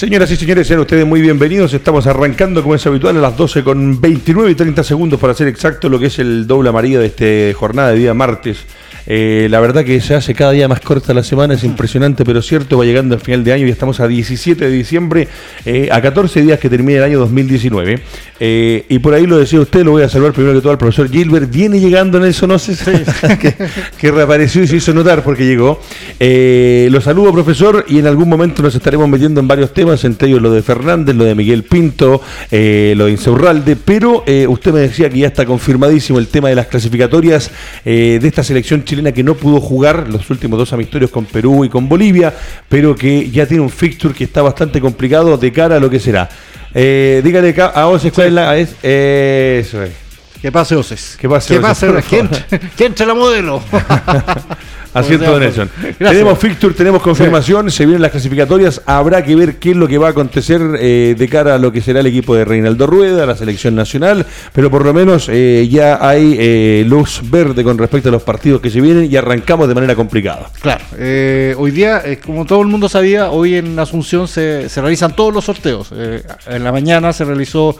Señoras y señores, sean ustedes muy bienvenidos. Estamos arrancando, como es habitual, a las 12 con 29 y 30 segundos para ser exacto lo que es el doble amarilla de esta jornada de día martes eh, la verdad que se hace cada día más corta la semana, es impresionante, pero cierto, va llegando al final de año y estamos a 17 de diciembre, eh, a 14 días que termine el año 2019. Eh, y por ahí lo decía usted, lo voy a saludar primero que todo al profesor Gilbert. Viene llegando Nelson no sé que, que, reapareció y se hizo notar porque llegó. lo saludo, profesor, y en algún momento nos estaremos metiendo en varios temas, entre ellos lo de Fernández, lo de Miguel Pinto, lo de Insaurralde, pero usted me decía que ya está confirmadísimo el tema de las clasificatorias de esta selección chilena que no pudo jugar los últimos dos amistorios con Perú y con Bolivia, pero que ya tiene un fixture que está bastante complicado de cara a lo que será. Eh, dígale a Oces cuál es la. Es, eso es. ¿Qué pase, Oces? ¿Qué pase, ¿Qué pase? ¿Quién entre la modelo? Haciendo Nelson. Tenemos fixture, tenemos confirmación, se vienen las clasificatorias. Habrá que ver qué es lo que va a acontecer eh, de cara a lo que será el equipo de Reinaldo Rueda, la selección nacional. Pero por lo menos eh, ya hay eh, luz verde con respecto a los partidos que se vienen y arrancamos de manera complicada. Claro. hoy día, como todo el mundo sabía, hoy en Asunción se, se realizan todos los sorteos. en la mañana se realizó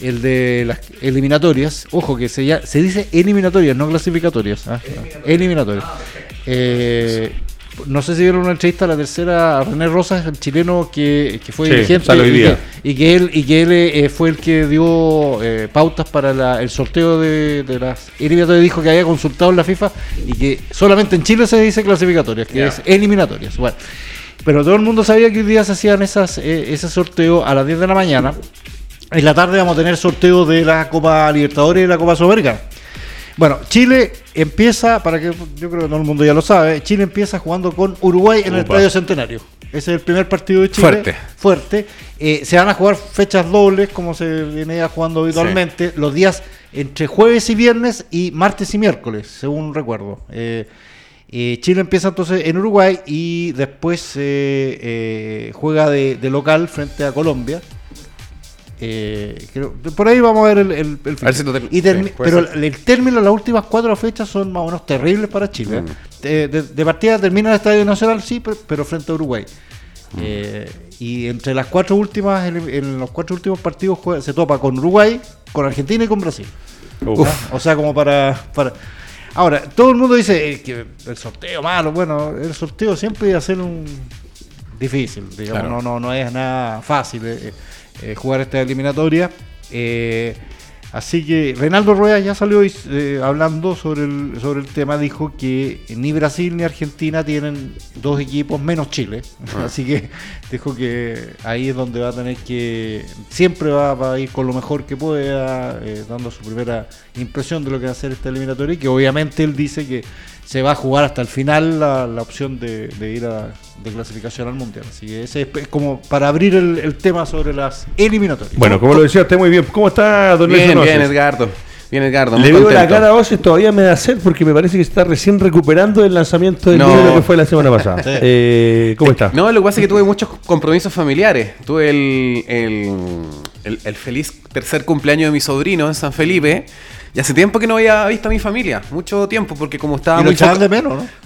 el de las eliminatorias. Ojo que se, se dice eliminatorias, no clasificatorias. ¿ah? Eliminatorias. Eh, no sé si vieron una entrevista a la tercera a René Rosas, el chileno que, fue dirigente y que, él, y que él eh, fue el que dio eh, pautas para el sorteo de, las eliminatorias. Dijo que había consultado en la FIFA y que solamente en Chile se dice clasificatorias, que es eliminatorias. Bueno, pero todo el mundo sabía que hoy día se hacían esas, ese sorteo a las 10 de la mañana. En la tarde vamos a tener sorteo de la Copa Libertadores y la Copa Sudamericana. Bueno, Chile empieza, para que yo creo que todo el mundo ya lo sabe, Chile empieza jugando con Uruguay en el Estadio Centenario. Ese es el primer partido de Chile. Fuerte. Fuerte. Eh, se van a jugar fechas dobles, como se viene jugando habitualmente, los días entre jueves y viernes y martes y miércoles, según recuerdo. Eh, eh, Chile empieza entonces en Uruguay y después juega de, local frente a Colombia. Eh, por ahí vamos a ver el, el, Pero el término, las últimas cuatro fechas son más o menos terribles para Chile. ¿eh? Mm. De, partida termina el Estadio Nacional, sí, pero, frente a Uruguay. Mm. Eh, y entre las cuatro últimas, en, los cuatro últimos partidos se topa con Uruguay, con Argentina y con Brasil. O sea, como para, para. Ahora, todo el mundo dice que el sorteo malo. Bueno, el sorteo siempre va a ser un difícil, digamos, no, no, no es nada fácil. Eh, jugar esta eliminatoria. Eh, así que Reinaldo Rueda ya salió eh, hablando sobre el, sobre el tema, dijo que ni Brasil ni Argentina tienen dos equipos menos Chile. Ah. Así que dijo que ahí es donde va a tener que, siempre va, a ir con lo mejor que pueda, dando su primera impresión de lo que va a ser esta eliminatoria y que obviamente él dice que se va a jugar hasta el final la, opción de, ir a, de clasificación al mundial. Así que ese es como para abrir el, tema sobre las eliminatorias. Bueno, como lo decía usted muy bien. ¿Cómo está, don Bien, bien, Edgardo. Bien, Edgardo. Le veo la cara a vos todavía me da sed porque me parece que está recién recuperando el lanzamiento del libro que fue la semana pasada. Eh, ¿Cómo está? No, lo que pasa es que tuve muchos compromisos familiares. Tuve el, el, el feliz tercer cumpleaños de mi sobrino en San Felipe. Y hace tiempo que no había visto a mi familia, mucho tiempo, porque como estaba y muy... Lo de menos, ¿no?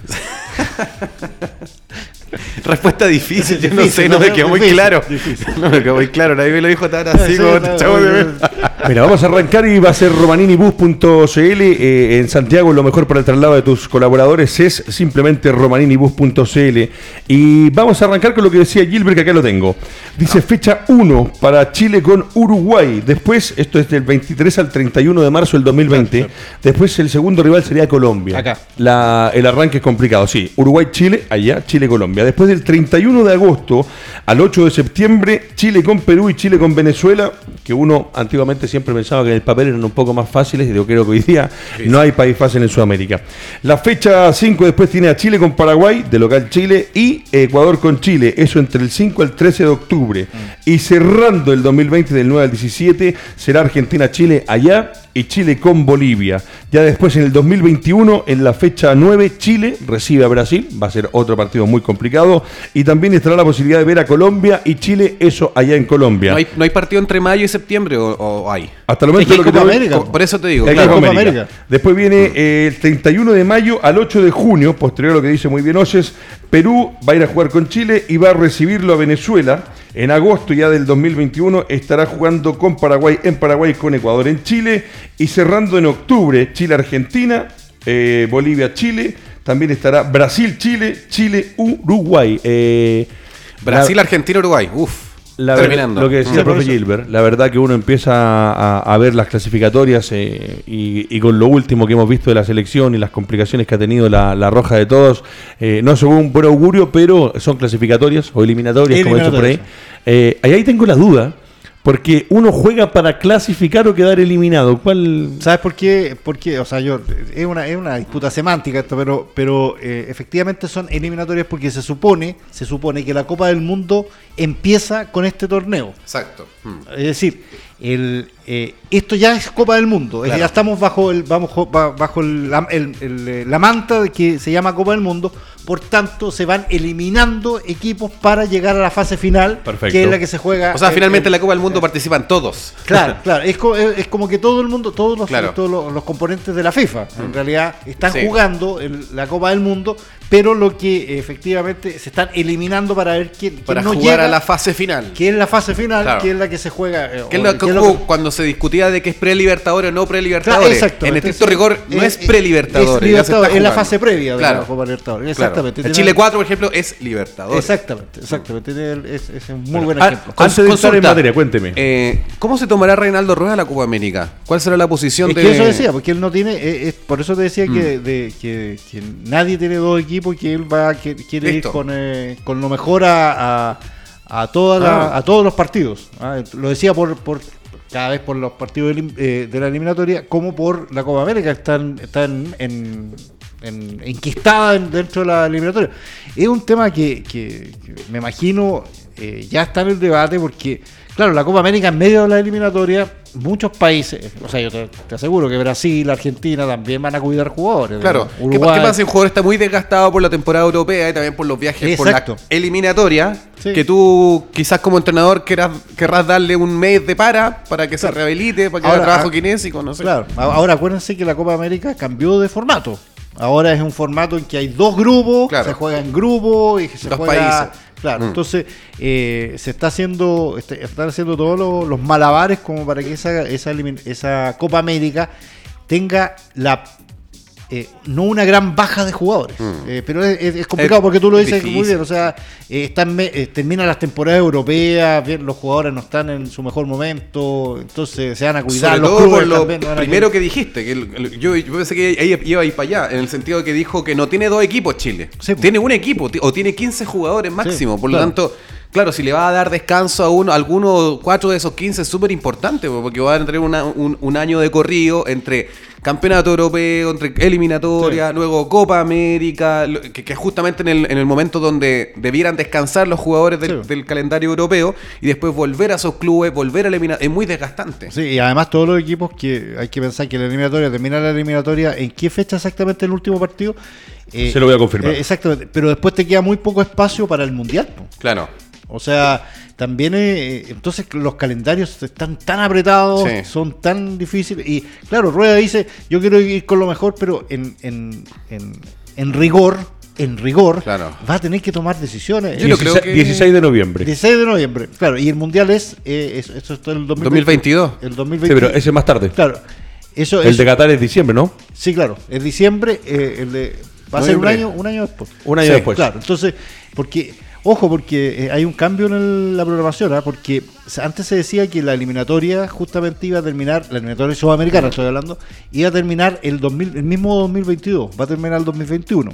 Respuesta difícil, yo no sé, no me quedó muy claro. No me quedó muy claro, nadie me lo dijo tan así como de Mira, vamos a arrancar y va a ser romaninibus.cl. Eh, en Santiago lo mejor para el traslado de tus colaboradores es simplemente romaninibus.cl. Y vamos a arrancar con lo que decía Gilbert, que acá lo tengo. Dice fecha 1 para Chile con Uruguay. Después, esto es del 23 al 31 de marzo del 2020. Después el segundo rival sería Colombia. Acá. el arranque es complicado, sí. Uruguay-Chile, allá, Chile-Colombia. Después del 31 de agosto al 8 de septiembre, Chile con Perú y Chile con Venezuela, que uno antiguamente siempre pensaba que en el papel eran un poco más fáciles, y yo creo que hoy día no hay país fácil en Sudamérica. La fecha 5 después tiene a Chile con Paraguay, de local Chile, y Ecuador con Chile, eso entre el 5 al 13 de octubre. Y cerrando el 2020 del 9 al 17 será Argentina-Chile allá y Chile con Bolivia. Ya después en el 2021, en la fecha 9, Chile recibe a Brasil, va a ser otro partido muy complicado, y también estará la posibilidad de ver a Colombia y Chile, eso allá en Colombia. ¿No hay, no hay partido entre mayo y septiembre o, o hay? Hasta el momento Es que lo que Copa América. Por eso te digo, claro. Copa Copa América. América. Después viene eh, el 31 de mayo al 8 de junio, posterior a lo que dice muy bien Oces, Perú va a ir a jugar con Chile y va a recibirlo a Venezuela. En agosto ya del 2021 estará jugando con Paraguay en Paraguay, con Ecuador en Chile. Y cerrando en octubre, Chile-Argentina, eh, Bolivia-Chile. También estará Brasil-Chile, Chile-Uruguay. Eh, Brasil, Argentina, Uruguay. Uf. La terminando. lo que decía el por profe. Gilbert, la verdad que uno empieza a, a ver las clasificatorias eh, y, y con lo último que hemos visto de la selección y las complicaciones que ha tenido la, la roja de todos, eh, no es un buen augurio, pero son clasificatorias o eliminatorias, como dicen por ahí. Eh, ahí, ahí tengo la duda, porque uno juega para clasificar o quedar eliminado. ¿Cuál? ¿Sabes por qué? Porque, o sea, yo es una, es una disputa semántica esto, pero, pero eh, efectivamente son eliminatorias porque se supone, se supone que la Copa del Mundo empieza con este torneo. Exacto. Mm. Es decir, el, eh, esto ya es Copa del Mundo. Claro. Ya estamos bajo el vamos jo- ba- bajo el- la, el- eh, la manta de que se llama Copa del Mundo. Por tanto, se van eliminando equipos para llegar a la fase final, Perfecto. que es la que se juega. O sea, en- finalmente en la Copa del Mundo participan todos. Claro, claro. Es, co- es- como que todo el mundo, todos los, Claro. todos los, los componentes de la FIFA, en realidad, están Sí. jugando la Copa del Mundo, pero lo que efectivamente se están eliminando para ver quién, quién Para no jugar llega, a la fase final. que es la fase final, Claro. que es la que se juega. eh, Que es lo que hubo que- cuando se discutía de que es pre-libertadores o no Claro, pre-libertadores. exactamente. en estricto rigor, no es, Es- pre-libertadores. es ya se Libertadores, está es la fase previa de Claro. la Copa Libertadores. Claro. Exactamente. El Tiene- Chile 4, por ejemplo, es libertadores. Exactamente, exactamente. Es, es un muy buen Ah, ejemplo. Antes de entrar en materia, cuénteme. Eh, ¿Cómo se tomará Reinaldo Rueda la Copa América? ¿Cuál será la posición Es de.? que eso decía, porque él no tiene, eh, es- por eso te decía Mm. que, de- que, que nadie tiene dos equipos y que él va que, quiere Listo. ir con, eh, con lo mejor a, a, a toda la- Ah. a todos los partidos. ¿ah? Lo decía por, por cada vez por los partidos eh, de la eliminatoria, como por la Copa América, están, están en, en- enquistada en- dentro de la eliminatoria. Es un tema que, que- que me imagino eh, ya está en el debate porque, claro, la Copa América en medio de la eliminatoria, muchos países, o sea, yo te, te aseguro que Brasil, Argentina también van a cuidar jugadores. Claro, ¿no? ¿qué, pa- qué pasa si un jugador está muy desgastado por la temporada europea y también por los viajes Exacto. por la eliminatoria? Sí. Que tú quizás como entrenador querrás, querrás darle un mes de para para que se rehabilite, para que Ahora, haga trabajo ah, kinésico, no sé. Claro, ahora acuérdense que la Copa América cambió de formato. Ahora es un formato en que hay dos grupos, Claro. se juega en grupo y se Dos juega. países. Claro, Mm. entonces eh, se está haciendo, este- están haciendo todos los, los malabares como para que esa, esa, esa Copa América tenga la eh, no una gran baja de jugadores. Eh, pero es, es- es complicado Es porque tú lo dices muy bien. O sea, eh, están eh, terminan las temporadas europeas, bien, los jugadores no están en su mejor momento, entonces se van a cuidar. Sobre los todo por lo también primero que dijiste, que el- el- yo, yo pensé que ella iba a ir para allá, en el sentido de que dijo que no tiene dos equipos Chile, Sí, po. tiene un equipo o tiene 15 jugadores máximo, por lo tanto, claro, si le va a dar descanso a uno, a alguno, cuatro de esos 15 es súper importante, po, porque va a tener una- un, un año de corrido entre campeonato europeo, entre eliminatoria, luego Copa América, que, que justamente en el, en el momento donde debieran descansar los jugadores del, Sí. del calendario europeo y después volver a esos clubes, volver a eliminar, es muy desgastante. Sí, y además todos los equipos que hay que pensar que la eliminatoria, termina la eliminatoria, ¿en qué fecha exactamente el último partido? Eh, Se lo voy a confirmar. eh, exactamente, pero después te queda muy poco espacio para el Mundial. po. Claro. O sea, también eh, entonces los calendarios están tan apretados, Sí. son tan difíciles. Y claro, Rueda dice, yo quiero ir con lo mejor, pero en, en, en, en rigor, en rigor, Claro. va a tener que tomar decisiones. Yo no 16, creo que- 16 de noviembre. 16 de noviembre, claro, y el Mundial es, eh, es- eso está en el 2022. El Sí, 2022. pero ese es más tarde. Claro. Eso El es, de Qatar es diciembre, ¿no? Sí, claro. Es diciembre, eh, el de, va a ser un año, un año después. Un año Sí, después. Claro, entonces, porque, ojo, porque eh, hay un cambio en el- la programación, ¿ah? porque antes se decía que la eliminatoria justamente iba a terminar, la eliminatoria sudamericana estoy hablando, iba a terminar el 2000, el mismo 2022, va a terminar el 2021.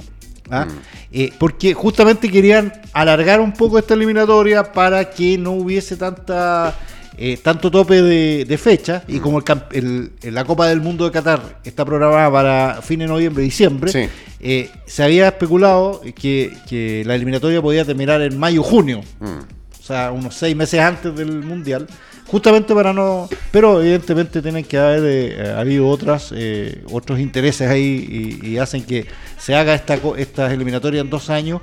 ¿ah? Eh, porque justamente querían alargar un poco esta eliminatoria para que no hubiese tanta eh, tanto tope de, de fecha y como el, el- la Copa del Mundo de Qatar está programada para fines de noviembre, diciembre, Sí. eh, se había especulado que, que la eliminatoria podía terminar en mayo-junio, Mm. o sea, unos seis meses antes del Mundial, justamente para no... Pero evidentemente tienen que haber eh, habido otras, eh, otros intereses ahí y, y hacen que se haga esta, estas eliminatorias en dos años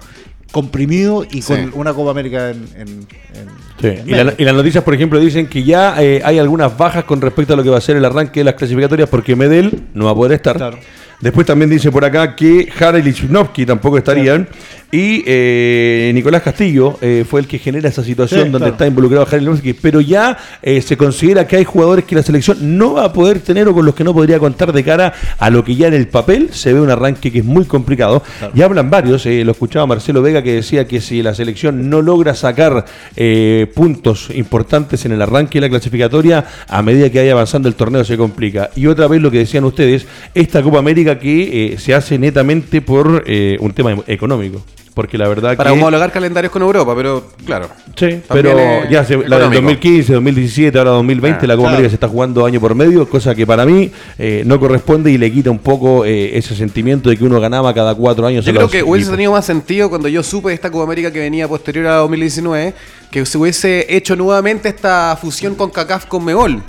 comprimido y con Sí. una Copa América en... en- en- Sí, en y, la- y las noticias, por ejemplo, dicen que ya eh, hay algunas bajas con respecto a lo que va a ser el arranque de las clasificatorias porque Medel no va a poder estar. Claro. Después también dice por acá que Harel y Chudnovsky tampoco estarían. Y eh, Nicolás Castillo eh, fue el que genera esa situación Sí, donde claro. está involucrado Harel Chudnovsky. Pero ya eh, se considera que hay jugadores que la selección no va a poder tener o con los que no podría contar de cara a lo que ya en el papel se ve un arranque que es muy complicado. Ya hablan varios, lo escuchaba Marcelo Vega que decía que si la selección no logra sacar puntos importantes en el arranque de la clasificatoria, a medida que vaya avanzando el torneo se complica. Y otra vez lo que decían ustedes, esta Copa América que eh, se hace netamente por eh, un tema em- económico. Porque la verdad Para que... homologar calendarios con Europa, pero claro. Sí, pero ya se, la del económico. 2015, 2017, ahora 2020, Ah, la Copa claro. América se está jugando año por medio, cosa que para mí eh, no corresponde y le quita un poco ese sentimiento de que uno ganaba cada cuatro años. Yo creo que hubiese equipos. tenido más sentido cuando yo supe de esta Copa América que venía posterior a 2019, que se hubiese hecho nuevamente esta fusión con CACAF con Mebol.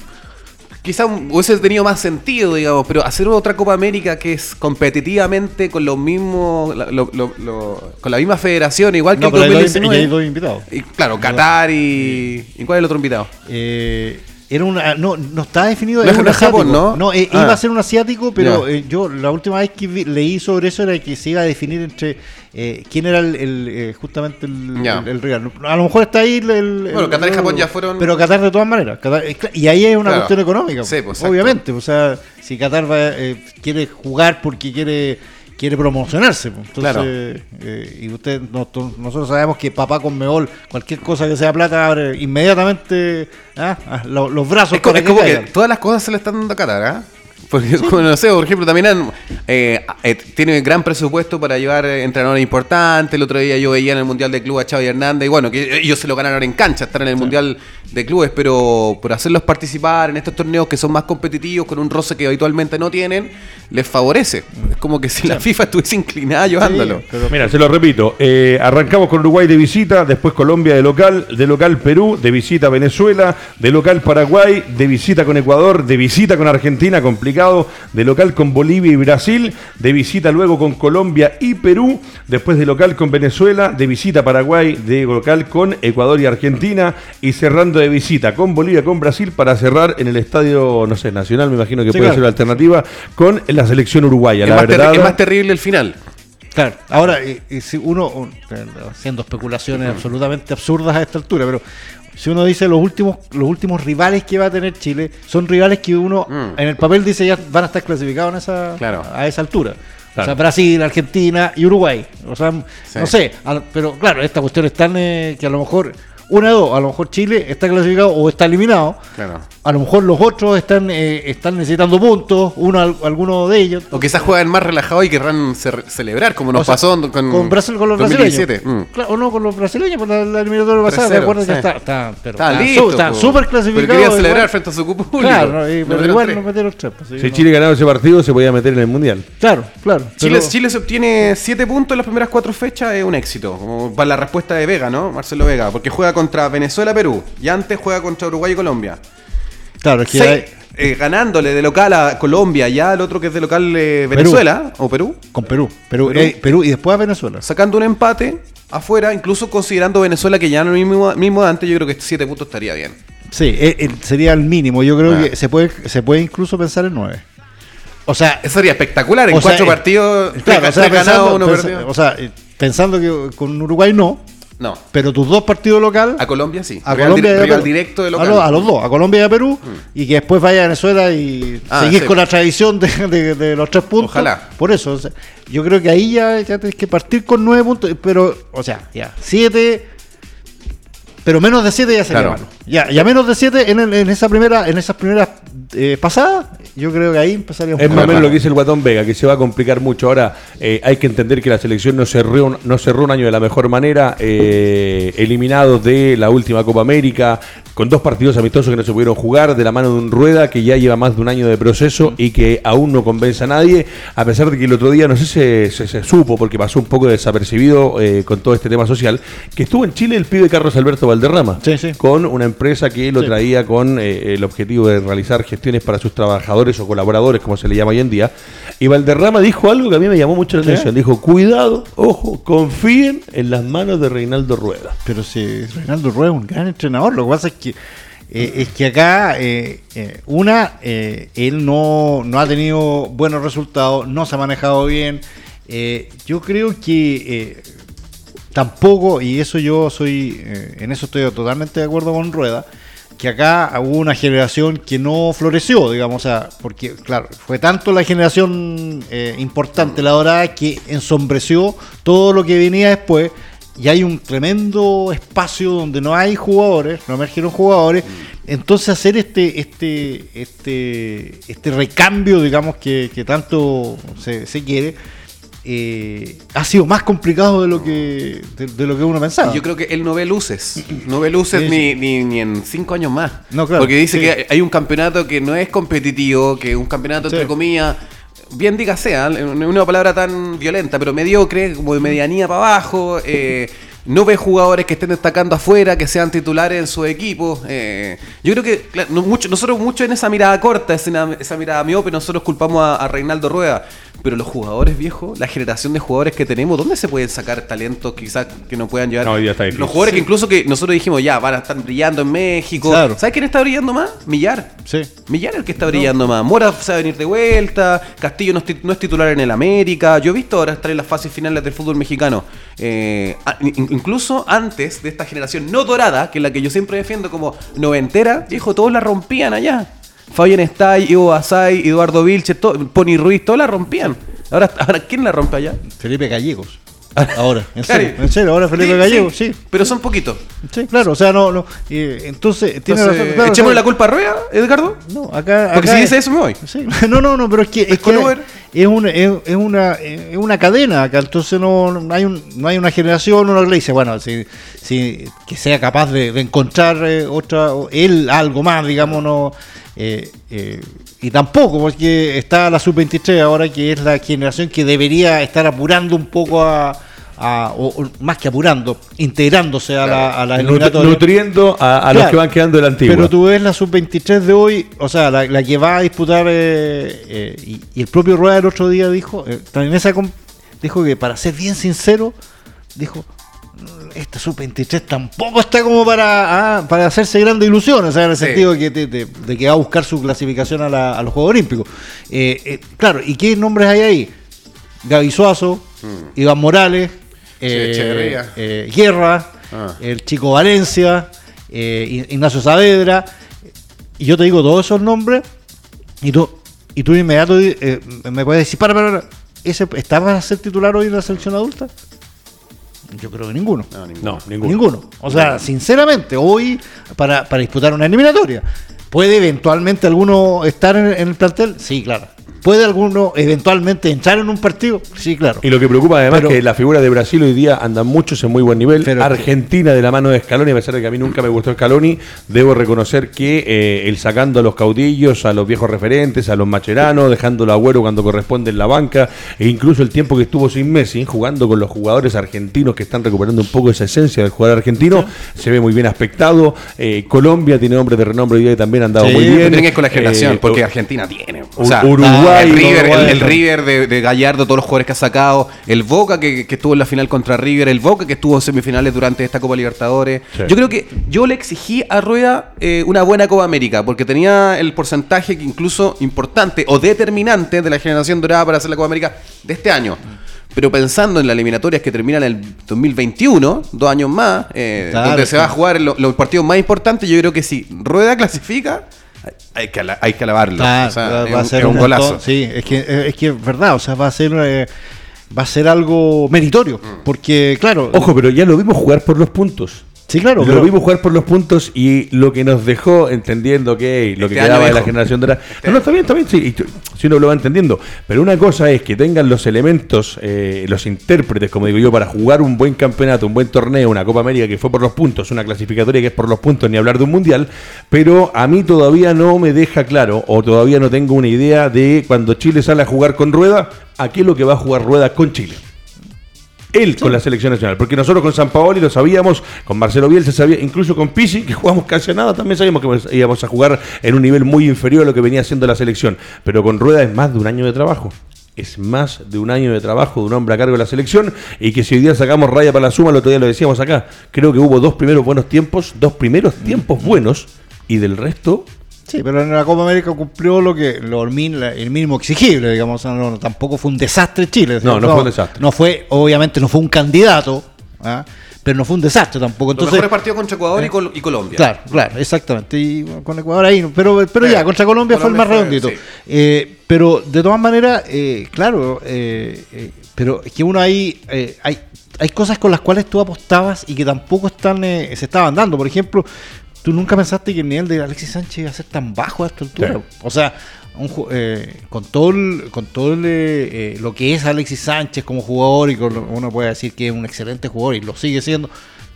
Quizá hubiese tenido más sentido, digamos, pero hacer otra Copa América que es competitivamente con los mismos, lo- lo- lo- con la misma federación, igual que No, hay dos, 2019. y hay dos invitados. Y, claro, Qatar y, y ¿cuál es el otro invitado? Eh, era una, no, no está definido. No es un. Japón, ¿no? eh, Ah. iba a ser un asiático, pero eh, yo la última vez que vi- leí sobre eso era que se iba a definir entre eh, quién era el, el, eh, justamente el, el rival. A lo mejor está ahí el. el- Bueno, Qatar y Japón ya fueron- Pero Qatar de todas maneras. Qatar- y ahí es una Claro. cuestión económica. Sí, pues, obviamente. O sea, si Qatar va, eh, quiere jugar porque quiere quiere promocionarse. pues. Entonces, Claro. eh, y usted, nosotros sabemos que papá con Meol, cualquier cosa que sea plata, abre inmediatamente ah, ah, lo- los brazos Es, para es como que todas las cosas se le están dando a Qatar, ¿ah? Porque, no sé, por ejemplo, también han, eh, eh, tiene gran presupuesto para llevar eh, entrenadores importantes. El otro día yo veía en el Mundial de Club a Xavi Hernández, y bueno, que ellos se lo ganaron en cancha, estar en el Mundial de Clubes, pero por hacerlos participar en estos torneos que son más competitivos, con un roce que habitualmente no tienen, les favorece. Es como que si la FIFA estuviese inclinada llevándolo. Sí, pero- Mira, se lo repito, eh, arrancamos con Uruguay de visita, después Colombia de local, de local Perú, de visita Venezuela, de local Paraguay, de visita con Ecuador, de visita con Argentina, complicado, de local con Bolivia y Brasil, de visita luego con Colombia y Perú, después de local con Venezuela, de visita Paraguay, de local con Ecuador y Argentina, y cerrando de visita con Bolivia, con Brasil, para cerrar en el estadio, no sé, nacional, me imagino que Sí, puede claro. ser la alternativa, con la selección uruguaya. Es la verdad, es más terrible el final. Claro, ahora, si uno, un- eh, haciendo especulaciones absolutamente absurdas a esta altura, pero si uno dice los últimos, los últimos rivales que va a tener Chile, son rivales que uno Mm. en el papel dice ya van a estar clasificados en esa, Claro. a esa altura. Claro. O sea, Brasil, Argentina y Uruguay. O sea, Sí. no sé, al- pero claro, esta cuestión es tan eh, que a lo mejor, una de dos, a lo mejor Chile está clasificado o está eliminado. Claro. A lo mejor los otros están, eh, están necesitando puntos, uno, al- alguno de ellos. O quizás juegan más relajados y querrán celebrar, como nos O sea, pasó con, con Brasil con los 2017. brasileños. Mm. Claro, o no con los brasileños, por la, la eliminatoria pasada, 3-0, ¿te acuerdas? sí. Ya está, está, pero Estaban está súper Pero clasificado. querían celebrar igual. frente a su público. Claro, no, y- No pero metieron igual tres. no metieron tres. pues, sí, Si no. Chile ganaba ese partido, se podía meter en el Mundial. Claro, claro. Chile, pero- Chile se obtiene 7 puntos en las primeras 4 fechas, es un éxito. Como para la respuesta de Vega, ¿no? Marcelo Vega. Porque juega contra Venezuela, Perú. Y antes juega contra Uruguay y Colombia. Claro, que hay- eh, ganándole de local a Colombia, ya el otro que es de local eh, Venezuela o Perú. con Perú. Perú, Perú. eh, Perú y después a Venezuela. Sacando un empate afuera, incluso considerando Venezuela que ya no mismo, mismo antes, yo creo que 7 puntos estaría bien. Sí, sería el mínimo. Yo creo Ah. que se puede, se puede incluso pensar en nueve. O sea, Eso sería espectacular. En o sea, cuatro partidos, claro, o sea, pensando, uno perdido. o sea, pensando que con Uruguay no, No, pero tus dos partidos locales a Colombia sí. a Colombia di- directo de A, local. los, a los dos, a Colombia y a Perú, y que después vaya a Venezuela y Ah, seguir sí. con la tradición de, de- de los tres puntos. Ojalá. Por eso, o sea, yo creo que ahí ya, ya tienes que partir con nueve puntos, pero, o sea, ya, siete, pero menos de siete ya sería Claro. malo. Ya, ya menos de siete en, el- en esa primera, en esas primeras eh, pasada, yo creo que ahí empezaríamos Es más o menos lo que dice el Guatón Vega, que se va a complicar mucho. Ahora eh, hay que entender que la selección no cerró, un- no cerró un año de la mejor manera, eh, eliminados de la última Copa América, con dos partidos amistosos que no se pudieron jugar, de la mano de un Rueda que ya lleva más de un año de proceso y que aún no convence a nadie, a pesar de que el otro día, no sé si se, se- se supo, porque pasó un poco desapercibido eh, con todo este tema social, que estuvo en Chile el pibe Carlos Alberto Valderrama, Sí, sí. con una empresa que lo Sí. traía con eh, el objetivo de realizar gestiones para sus trabajadores o colaboradores, como se le llama hoy en día. Y Valderrama dijo algo que a mí me llamó mucho la atención. Dijo, cuidado, ojo, confíen en las manos de Reinaldo Rueda. Pero si Reinaldo Rueda es un gran entrenador, lo que pasa es que eh, es que acá, eh, eh, una, él no, no ha tenido buenos resultados, no se ha manejado bien. Yo creo que tampoco, y eso yo soy, eh, en eso estoy totalmente de acuerdo con Rueda, que acá hubo una generación que no floreció, digamos, o sea, porque, claro, fue tanto la generación eh, importante, la dorada, que ensombreció todo lo que venía después, y hay un tremendo espacio donde no hay jugadores, no emergieron jugadores, entonces hacer este, este, este, este recambio, digamos, que, tanto se quiere, eh, ha sido más complicado de lo que, de, de lo que uno pensaba. Yo creo que él no ve luces. No ve luces ni, ni, ni en cinco años más. No, claro, Porque dice sí. que hay un campeonato que no es competitivo, que un campeonato, Sí. entre comillas, bien diga sea, una palabra tan violenta, pero mediocre, como de medianía para abajo. eh, no ve jugadores que estén destacando afuera, que sean titulares en su equipo. eh, yo creo que claro, no- mucho- nosotros mucho en esa mirada corta, esa, esa mirada miope, nosotros culpamos a, a Reinaldo Rueda. Pero los jugadores viejos, la generación de jugadores que tenemos, ¿dónde se pueden sacar talentos quizás que no puedan llevar? No, día está. Los jugadores que incluso que nosotros dijimos, ya, van a estar brillando en México. Claro. ¿Sabes quién está brillando más? Millar. Sí. Millar es el que está brillando más. Mora se va a venir de vuelta. Castillo no no es titular en el América. Yo he visto ahora estar en las fases finales del fútbol mexicano. Eh, incluso antes de esta generación no dorada, que es la que yo siempre defiendo como noventera, viejo, todos la rompían allá. Fabián Stay, Ivo Basay, Eduardo Vilches, to- Pony Ruiz, todos la rompían. Ahora, ahora ¿quién la rompe allá? Felipe Gallegos. Ahora, en serio, en serio, ahora Felipe Sí, Gallegos, sí. Pero son poquitos. Sí, claro, o sea, no, no. eh, entonces, tiene Entonces, razón. claro, ¿Echémosle claro. la culpa a Rueda, Edgardo? No, acá. Porque acá si es- dice eso me voy. Sí, no, no, no, pero es que es, que es una, es, es una, es una cadena acá, entonces no, no hay un, no hay una generación, uno le dice, bueno, si, si que sea capaz de, de encontrar eh, otra, él algo más, digamos, no, eh, eh, y tampoco, porque está la sub-23 ahora, que es la generación que debería estar apurando un poco a, a- o, o más que apurando, integrándose a la, a la Nut- eliminatoria. nutriendo a, a los que van quedando de la antigua. Pero tú ves la sub-23 de hoy, o sea, la, la que va a disputar, eh, eh, y, y el propio Rueda el otro día dijo, eh, en esa dijo que para ser bien sincero, dijo, "Mm, esta sub-23 tampoco está como para, ah, para hacerse grandes ilusiones, o sea, en el Sí. sentido de que, de, de- de que va a buscar su clasificación a, la- a los Juegos Olímpicos. Eh, eh, claro, ¿y qué nombres hay ahí? Gaby Suazo, Iván Morales, eh, eh, Guerra, Ah. el Chico Valencia, Ign- Ignacio Saavedra, y yo te digo todos esos nombres, y tú, y tú de inmediato me puedes decir, para, para, para, ¿ese está para ser titular hoy en la selección adulta? Yo creo que ninguno. No, ninguno. no, ninguno. Ninguno. O sea, sinceramente, hoy para, para disputar una eliminatoria, ¿puede eventualmente alguno estar en, en el plantel? Sí, claro. ¿Puede alguno eventualmente entrar en un partido? Sí, claro. Y lo que preocupa además Pero- es que la figura de Brasil hoy día andan muchos en muy buen nivel. Pero- Argentina de la mano de Scaloni, a pesar de que a mí nunca me gustó Scaloni, debo reconocer que eh, el sacando a los caudillos, a los viejos referentes, a los macheranos, dejándolo a Agüero cuando corresponde en la banca, e incluso el tiempo que estuvo sin Messi, jugando con los jugadores argentinos que están recuperando un poco esa esencia del jugador argentino, se ve muy bien aspectado. Eh, Colombia tiene hombres de renombre hoy día y también han dado Sí, muy bien. Tiene que con la generación, Eh, porque Argentina tiene. O sea, Uruguay, el River, el, Uruguay. el River de, de Gallardo, todos los jugadores que ha sacado, el Boca que, que estuvo en la final contra River, el Boca que estuvo en semifinales durante esta Copa Libertadores. Sí. Yo creo que yo le exigí a Rueda eh, una buena Copa América, porque tenía el porcentaje que incluso importante o determinante de la generación dorada para hacer la Copa América de este año. Pero pensando en las eliminatorias que terminan en el 2021, dos años más, eh, Claro, donde se va a jugar lo- los partidos más importantes, yo creo que si Rueda clasifica, hay- que, ala- hay que alabarlo. Claro, O sea, va, es a un- ser es un un golazo. montón. Sí, es que es que es verdad, o sea, va a ser eh, va a ser algo meritorio, porque claro, Ojo, pero ya lo vimos jugar por los puntos. Sí, claro. Lo pero- vimos jugar por los puntos y lo que nos dejó entendiendo que lo que Este año quedaba de la generación dorada. No, no, está bien, está bien, sí, si uno lo va entendiendo. Pero una cosa es que tengan los elementos, eh, los intérpretes, como digo yo, para jugar un buen campeonato, un buen torneo, una Copa América que fue por los puntos, una clasificatoria que es por los puntos, ni hablar de un mundial. Pero a mí todavía no me deja claro, o todavía no tengo una idea de cuando Chile sale a jugar con Rueda, a qué es lo que va a jugar Rueda con Chile. Él con la selección nacional, porque nosotros con San Paoli lo sabíamos, con Marcelo Bielsa sabía, incluso con Pisi, que jugamos casi a nada, también sabíamos que íbamos a jugar en un nivel muy inferior a lo que venía haciendo la selección. Pero con Rueda es más de un año de trabajo. Es más de un año de trabajo de un hombre a cargo de la selección y que si hoy día sacamos raya para la suma, el otro día lo decíamos acá, creo que hubo dos primeros buenos tiempos, dos primeros tiempos buenos y del resto Sí, pero en la Copa América cumplió lo que lo el mínimo exigible, digamos. no, tampoco fue un desastre Chile. No, no fue un desastre. No fue, obviamente, no fue un candidato, ¿ah? pero no fue un desastre tampoco. Los Entonces, mejores partidos contra Ecuador y, Col- y Colombia. Claro, claro, exactamente. Y bueno, con Ecuador ahí, pero, pero ya, contra Colombia, fue el más redondito. sí. Eh, pero de todas maneras, eh, claro, eh, eh, pero es que uno ahí, eh, hay, hay cosas con las cuales tú apostabas y que tampoco están eh, se estaban dando. Por ejemplo, tú nunca pensaste que el nivel de Alexis Sánchez iba a ser tan bajo a esta altura. O sea, un eh, con todo, el- con todo el, eh, eh, lo que es Alexis Sánchez como jugador, y con uno puede decir que es un excelente jugador y lo sigue siendo,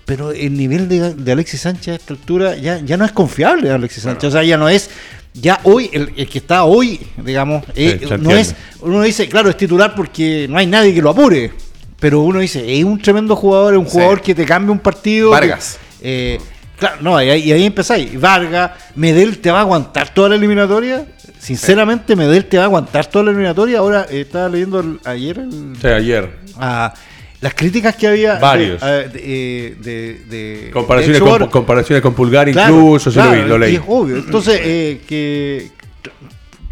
pero el nivel de, de Alexis Sánchez a esta altura ya, ya no es confiable, Alexis Sánchez. O sea, ya no es. Ya hoy, el, el que está hoy, digamos, eh, no es. Uno dice, claro, es titular porque no hay nadie que lo apure. Pero uno dice, es un tremendo jugador, es un Sí. jugador que te cambia un partido. Vargas. que, eh, claro, no, y ahí, y ahí empezáis. Vargas, Medel te va a aguantar toda la eliminatoria. Sinceramente, Medel te va a aguantar toda la eliminatoria. Ahora eh, estaba leyendo el- ayer el- sea, ayer. a las críticas que había de- Varios. a- de, eh, de- de- Comparaciones, con, comparaciones con Pulgar Claro, incluso, sí lo vi, lo leí. es obvio. Entonces, eh, que,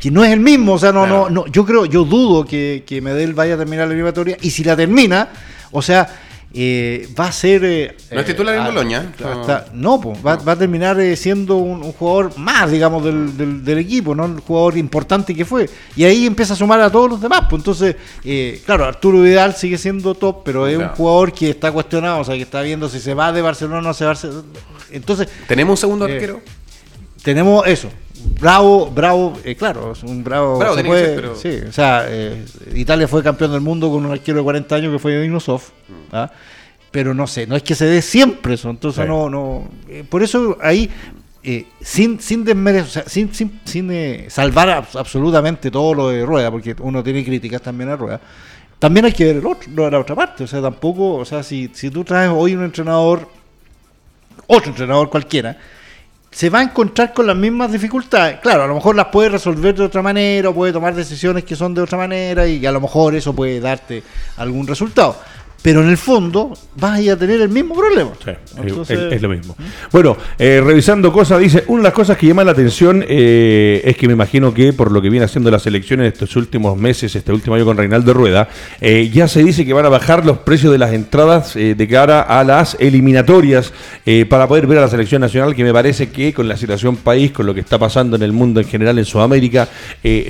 que no es el mismo. O sea, no, no, no, yo creo, yo dudo que, que Medel vaya a terminar la eliminatoria. Y si la termina, o sea, eh, va a ser. eh, No es titular en ah, Boloña. hasta- no, pues, va, va a terminar eh, siendo un, un jugador más, digamos, del, del- del equipo, ¿no? El jugador importante que fue. Y ahí empieza a sumar a todos los demás. Pues entonces, eh, claro, Arturo Vidal sigue siendo top, pero es un jugador que está cuestionado, o sea, que está viendo si se va de Barcelona o no se va. Entonces, ¿Tenemos un segundo Eh, arquero? tenemos eso. Bravo, bravo, eh, claro, es un bravo. Bravo se puede- ser, pero- Sí, o sea, eh, Italia fue campeón del mundo con un arquero de 40 años que fue Dinosov. ¿ah? Pero no sé, no es que se dé siempre eso. Entonces, Sí. no. no eh, por eso ahí, sin, sin desmerecer, o sea, sin, sin, sin, salvar abs- absolutamente todo lo de Rueda, porque uno tiene críticas también a Rueda. También hay que ver el otro, de la otra parte. O sea, tampoco, o sea, si, si tú traes hoy un entrenador otro entrenador cualquiera, se va a encontrar con las mismas dificultades. Claro, a lo mejor las puede resolver de otra manera, o puede tomar decisiones que son de otra manera, y a lo mejor eso puede darte algún resultado. Pero en el fondo vas a ir a tener el mismo problema. Sí, es- Entonces- es, es lo mismo. Bueno, eh, revisando cosas, dice, una de las cosas que llama la atención eh, es que me imagino que por lo que viene haciendo la selección en estos últimos meses, este último año con Reinaldo Rueda, eh, ya se dice que van a bajar los precios de las entradas de cara a las eliminatorias para poder ver a la selección nacional, que me parece que con la situación país, con lo que está pasando en el mundo en general, en Sudamérica,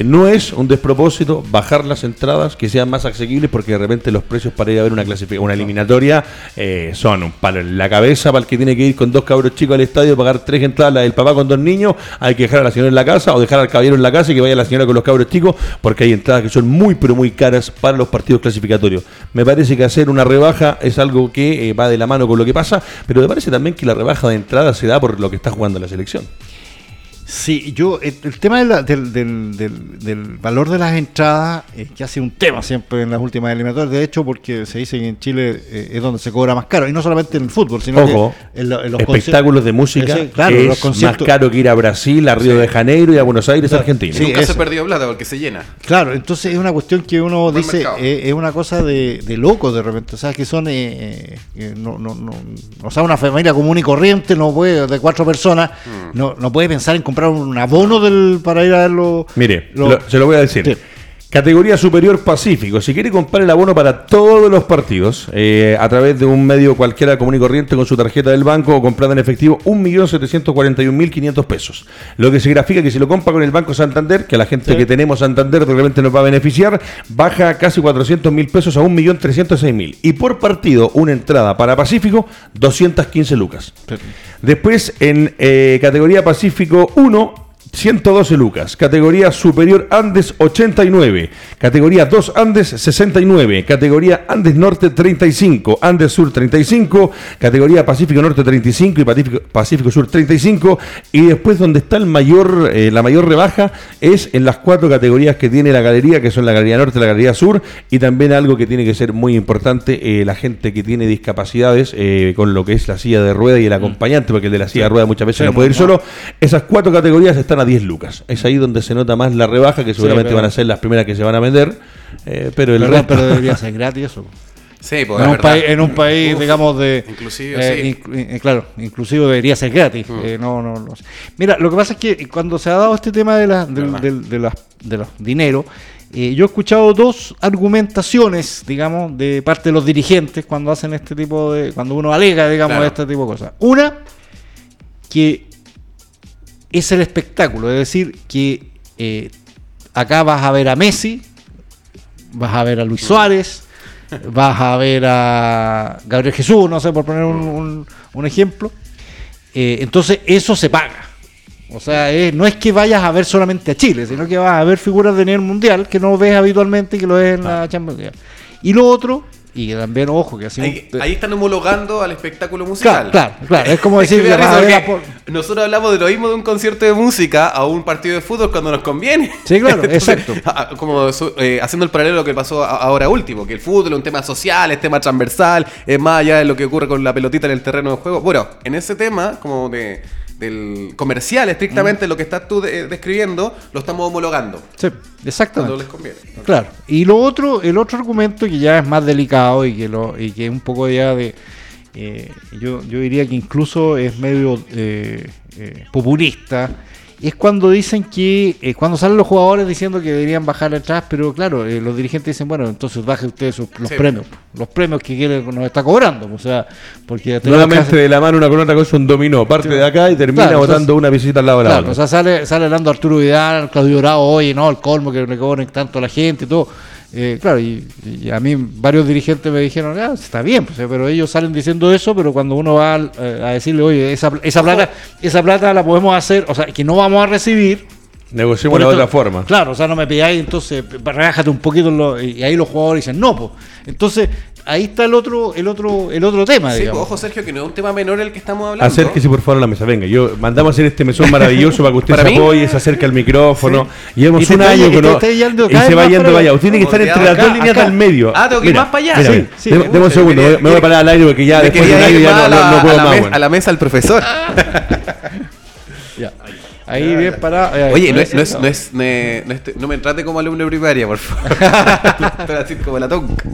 no es un despropósito bajar las entradas, que sean más asequibles, porque de repente los precios para ir a ver una clasificación, una eliminatoria, eh, son un palo en la cabeza para el que tiene que ir con dos cabros chicos al estadio, pagar tres entradas, la del papá con dos niños, hay que dejar a la señora en la casa o dejar al caballero en la casa y que vaya la señora con los cabros chicos, porque hay entradas que son muy pero muy caras para los partidos clasificatorios. Me parece que hacer una rebaja es algo que eh, va de la mano con lo que pasa, pero me parece también que la rebaja de entrada se da por lo que está jugando la selección. Sí, yo, el, el tema de la- del, del- del- del valor de las entradas es que ha sido un tema siempre en las últimas eliminatorias. De hecho, porque se dice que en Chile eh, es donde se cobra más caro. Y no solamente en el fútbol, sino Ojo, que en, lo- en los espectáculos de música claro, es los conciertos- más caro que ir a Brasil, a Río de Janeiro y a Buenos Aires, Claro. Argentina. Sí, Nunca se eso. ha perdido plata porque se llena. Claro, entonces es una cuestión que uno Buen dice, eh, es una cosa de, de loco de repente, o sea, que son, eh, eh, no, no, no, o sea, una familia común y corriente, no puede, de cuatro personas, no, no puede pensar en comprar un abono del, para ir a verlo. Mire, lo- lo- se lo voy a decir. Sí. Categoría Superior Pacífico. Si quiere comprar el abono para todos los partidos eh, a través de un medio cualquiera común y corriente con su tarjeta del banco o comprada en efectivo, 1.741.500 pesos. Lo que significa que si lo compra con el Banco Santander, que a la gente que tenemos Santander realmente nos va a beneficiar, baja casi 400.000 pesos a 1.306.000. Y por partido, una entrada para Pacífico, 215 lucas. Después en eh, categoría Pacífico 1, 112 lucas. Categoría superior Andes 89. Categoría 2 Andes 69. Categoría Andes Norte 35. Andes Sur 35. Categoría Pacífico Norte 35 y Pacífico, Pacífico Sur 35. Y después donde está el mayor, eh, la mayor rebaja es en las cuatro categorías que tiene la galería, que son la Galería Norte, la Galería Sur. Y también algo que tiene que ser muy importante, eh, la gente que tiene discapacidades eh, con lo que es la silla de rueda y el acompañante, porque el de la silla de rueda muchas veces no puede ir solo. Esas cuatro categorías están a 10 lucas. Es ahí donde se nota más la rebaja, que seguramente pero- van a ser las primeras que se van a vender. eh, pero el Perdón, resto. pero debería ser gratis eso. Sí, pues en, un país, en un país, Uf, digamos, de. inclusive, eh, sí. eh, claro, inclusive debería ser gratis. eh, no, no, no sé. Mira, lo que pasa es que cuando se ha dado este tema de, la, de, las- de los dinero, eh, yo he escuchado dos argumentaciones, digamos, de parte de los dirigentes cuando hacen este tipo de. cuando uno alega, digamos, Claro. este tipo de cosas. Una, que es el espectáculo, es decir, que eh, acá vas a ver a Messi, vas a ver a Luis Suárez, vas a ver a Gabriel Jesús, no sé, por poner un, un- un ejemplo. Eh, entonces eso se paga. O sea, no es que vayas a ver solamente a Chile, sino que vas a ver figuras de nivel mundial que no ves habitualmente y que lo ves en la Champions League. Y lo otro, y también, ojo, que así... Ahí, ahí están homologando al espectáculo musical. Claro, claro, claro. Es como decir, que por- nosotros hablamos de lo mismo de un concierto de música a un partido de fútbol cuando nos conviene. Sí, claro, exacto. a- Como eh, haciendo el paralelo a lo que pasó ahora último, que el fútbol es un tema social, es tema transversal, es más allá de lo que ocurre con la pelotita en el terreno de juego. Bueno, en ese tema, como de del comercial, estrictamente lo que estás tú de- describiendo, lo estamos homologando Sí, cuando exactamente. les conviene. Claro. Y lo otro, el otro argumento que ya es más delicado y que lo, y que es un poco ya de eh, yo, yo diría que incluso es medio eh, eh, populista, es cuando dicen que, eh, cuando salen los jugadores diciendo que deberían bajar atrás, pero claro, eh, los dirigentes dicen, bueno, entonces baje usted sus- los Sí. premios, los premios que quiere, nos está cobrando, o sea, porque Nuevamente de la mano una con otra cosa, un dominó. Parte de acá y termina Claro, botando entonces- una visita al lado de la Claro, otra. o sea, sale, sale hablando Arturo Vidal, Claudio Bravo, oye, no, el colmo que le cobren tanto a la gente y todo. Eh, claro, y, y a mí varios dirigentes me dijeron, ah, está bien, pues, eh, pero ellos salen diciendo eso, pero cuando uno va eh, a decirle, oye, esa, esa plata esa plata la podemos hacer, o sea, que no vamos a recibir. Negociemos de otra forma. Claro, o sea, no me pidáis, entonces relájate un poquito, lo- y ahí los jugadores dicen, no, pues. Entonces, ahí está el otro, el otro, el otro tema, Sí, digamos. ojo Sergio, que no es un tema menor el que estamos hablando. Acérquese por favor a la mesa, venga. Yo mandamos a hacer este mesón maravilloso para que usted ¿Para se apoye, se acerque al micrófono. Llevamos Y te un año y que no. Y se va yendo para allá. Usted tiene que estar entre Acá, las dos líneas acá. del medio. Ah, tengo que ir más para allá. mira, Sí, mira. sí, Deme- me deme un segundo, Me me voy a parar al aire porque ya después de un quería año ir ya no, puedo más. a la mesa al profesor. Ahí bien para. eh, Oye, no, es, no, es, no, es- no, es- no me trate como alumno de primaria, por favor. Estoy así como la tonca.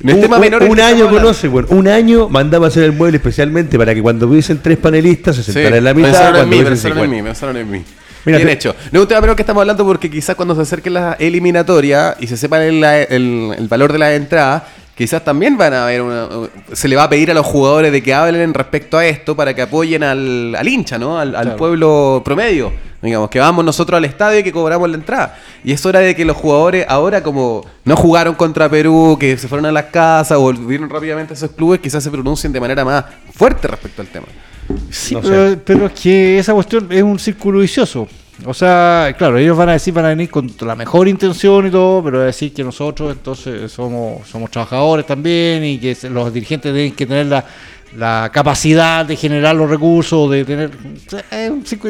No Un- tema menor un año conoce, bueno, un año mandaba a hacer el mueble especialmente para que cuando hubiesen tres panelistas se Sí, sentaran en la mitad. pensaron en mí, pensaron en 50. mí, pensaron en mí. Mira, Bien hecho. No es un tema menor que estamos hablando porque quizás cuando se acerquen las eliminatorias y se sepan el, el- el valor de las entradas, quizás también van a haber una, se le va a pedir a los jugadores de que hablen respecto a esto para que apoyen al, al hincha, ¿no? Al, pueblo promedio. Digamos, que vamos nosotros al estadio y que cobramos la entrada. Y es hora de que los jugadores ahora como no jugaron contra Perú, que se fueron a las casas o volvieron rápidamente a esos clubes, quizás se pronuncien de manera más fuerte respecto al tema. Sí, No pero, pero es que esa cuestión es un círculo vicioso. O sea, claro, ellos van a decir, van a venir con la mejor intención y todo, pero decir que nosotros entonces somos, somos trabajadores también y que los dirigentes tienen que tener la, la capacidad de generar los recursos, de tener...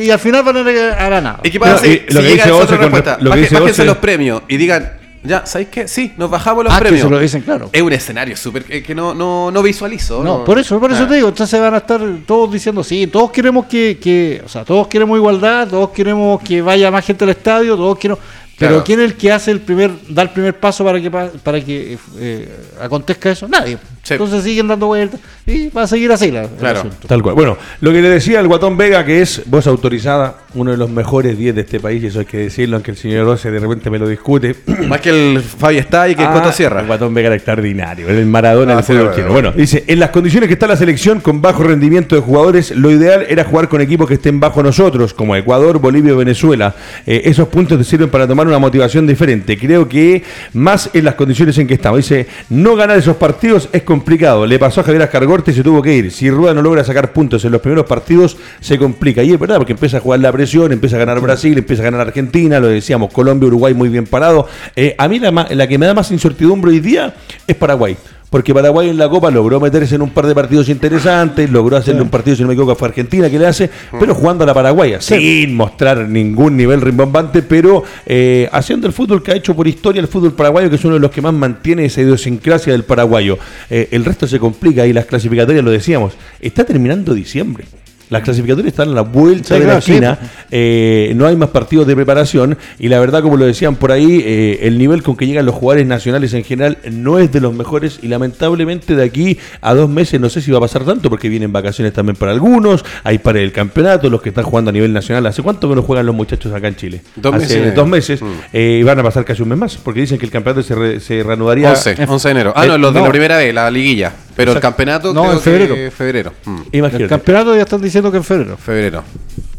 y al final van a a la nada. ¿Y qué pasa Pero, si, y lo si que llega dice otra con respuesta? re- lo que Baje- dice bájense Ose- los premios y digan, ya, ¿sabéis qué? Sí, nos bajamos los Ah, que premios. se lo dicen, claro. Es un escenario súper que, que no, no, no visualizo. No, por eso, por eso Ah. te digo, entonces van a estar todos diciendo, sí, todos queremos que, que, o sea, todos queremos igualdad, todos queremos que vaya más gente al estadio, todos queremos, pero Claro. ¿quién es el que hace el primer, da el primer paso para que pa- para que eh, acontezca eso? Nadie. Sí. Entonces siguen dando vueltas y va a seguir así la, el Claro. asunto. Tal cual. Bueno, lo que le decía el guatón Vega, que es voz autorizada uno de los mejores 10 de este país, y eso hay que decirlo, aunque el señor Rossi de repente me lo discute. Más que el Fabi está y que el Ah, Coto Sierra. El Guatón Vega era extraordinario, el Maradona Ah, del fútbol bueno, chileno. bueno. Bueno, dice, en las condiciones que está la selección con bajo rendimiento de jugadores, lo ideal era jugar con equipos que estén bajo nosotros, como Ecuador, Bolivia o Venezuela. Eh, esos puntos te sirven para tomar una motivación diferente. Creo que más en las condiciones en que estamos. Dice, no ganar esos partidos es complicado. Le pasó a Javier Ascargorte y se tuvo que ir. Si Rueda no logra sacar puntos en los primeros partidos, se complica. Y es verdad, porque empieza a jugar la presión, empieza a ganar Brasil, empieza a ganar Argentina, lo decíamos, Colombia, Uruguay muy bien parado. Eh, a mí la, la que me da más incertidumbre hoy día es Paraguay. Porque Paraguay en la Copa logró meterse en un par de partidos interesantes, logró hacerle un partido, si no me equivoco, fue Argentina que le hace, pero jugando a la Paraguaya, sin mostrar ningún nivel rimbombante, pero eh, haciendo el fútbol que ha hecho por historia el fútbol paraguayo, que es uno de los que más mantiene esa idiosincrasia del paraguayo. Eh, el resto se complica y las clasificatorias, lo decíamos, está terminando diciembre. Las clasificatorias están a la vuelta Sí, de la sí. esquina. Eh, no hay más partidos de preparación y la verdad, como lo decían por ahí, eh, el nivel con que llegan los jugadores nacionales en general no es de los mejores y lamentablemente de aquí a dos meses no sé si va a pasar tanto porque vienen vacaciones también para algunos, hay para el campeonato, los que están jugando a nivel nacional. ¿Hace cuánto que no juegan los muchachos acá en Chile? Dos Hace meses dos meses Mm. eh, y van a pasar casi un mes más porque dicen que el campeonato se, re- se reanudaría 11, 11 de enero. Ah, no, Eh, los de no. la primera vez, la liguilla. Pero el campeonato No, creo en febrero. que febrero. Mm, El campeonato ya están diciendo que en febrero. febrero.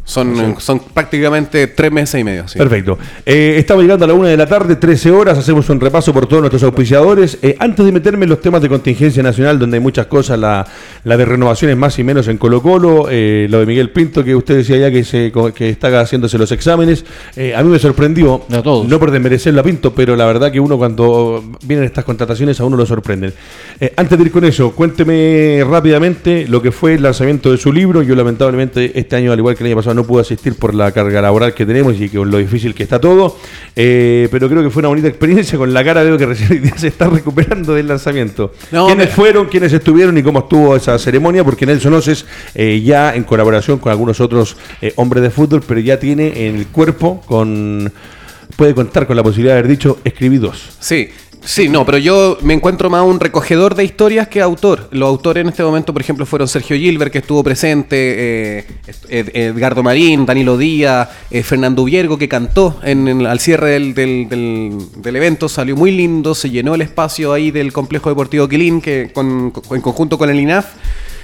Son, son prácticamente tres meses y medio. sí. Perfecto. Eh, estamos llegando a la una de la tarde, 13 horas, hacemos un repaso por todos nuestros auspiciadores. Eh, antes de meterme en los temas de contingencia nacional, donde hay muchas cosas, la, la de renovaciones más y menos en Colo Colo, eh, lo de Miguel Pinto, que usted decía ya que, se, que está haciéndose los exámenes, eh, a mí me sorprendió, A todos. no por desmerecerlo a Pinto, pero la verdad que uno cuando vienen estas contrataciones a uno lo sorprenden. Eh, antes de ir con eso, cuénteme rápidamente lo que fue el lanzamiento de su libro. Yo lamentablemente este año, al igual que el año pasado, no pude asistir por la carga laboral que tenemos y con lo difícil que está todo. Eh, pero creo que fue una bonita experiencia. Con la cara veo que recién se está recuperando del lanzamiento. No, ¿Quiénes mira. fueron, quiénes estuvieron y cómo estuvo esa ceremonia? Porque Nelson Oces, eh, ya en colaboración con algunos otros eh, hombres de fútbol, pero ya tiene en el cuerpo con... Puede contar con la posibilidad de haber dicho, escribí dos. Sí, sí, no, pero yo me encuentro más un recogedor de historias que autor. Los autores en este momento, por ejemplo, fueron Sergio Gilbert, que estuvo presente, eh, Ed- Edgardo Marín, Danilo Díaz, eh, Fernando Viergo, que cantó en, en- al cierre del, del- evento. Salió muy lindo, se llenó el espacio ahí del complejo deportivo Quilín, que con- en conjunto con el INAF.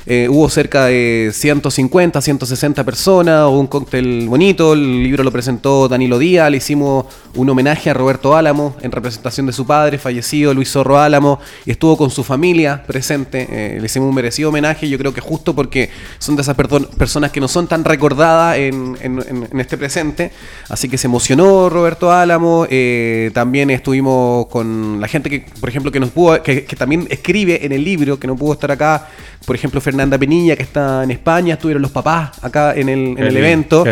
Eh, hubo cerca de 150, 160 personas, hubo un cóctel bonito, el libro lo presentó Danilo Díaz, le hicimos un homenaje a Roberto Álamo en representación de su padre, fallecido Luis Zorro Álamo, y estuvo con su familia presente, eh, le hicimos un merecido homenaje, yo creo que justo porque son de esas personas que no son tan recordadas en, en- este presente, así que se emocionó Roberto Álamo, eh, también estuvimos con la gente que, por ejemplo, que nos pudo, que, también escribe en el libro, que no pudo estar acá, por ejemplo, Fernanda Penilla, que está en España, estuvieron los papás acá en el, en Qué el lindo, evento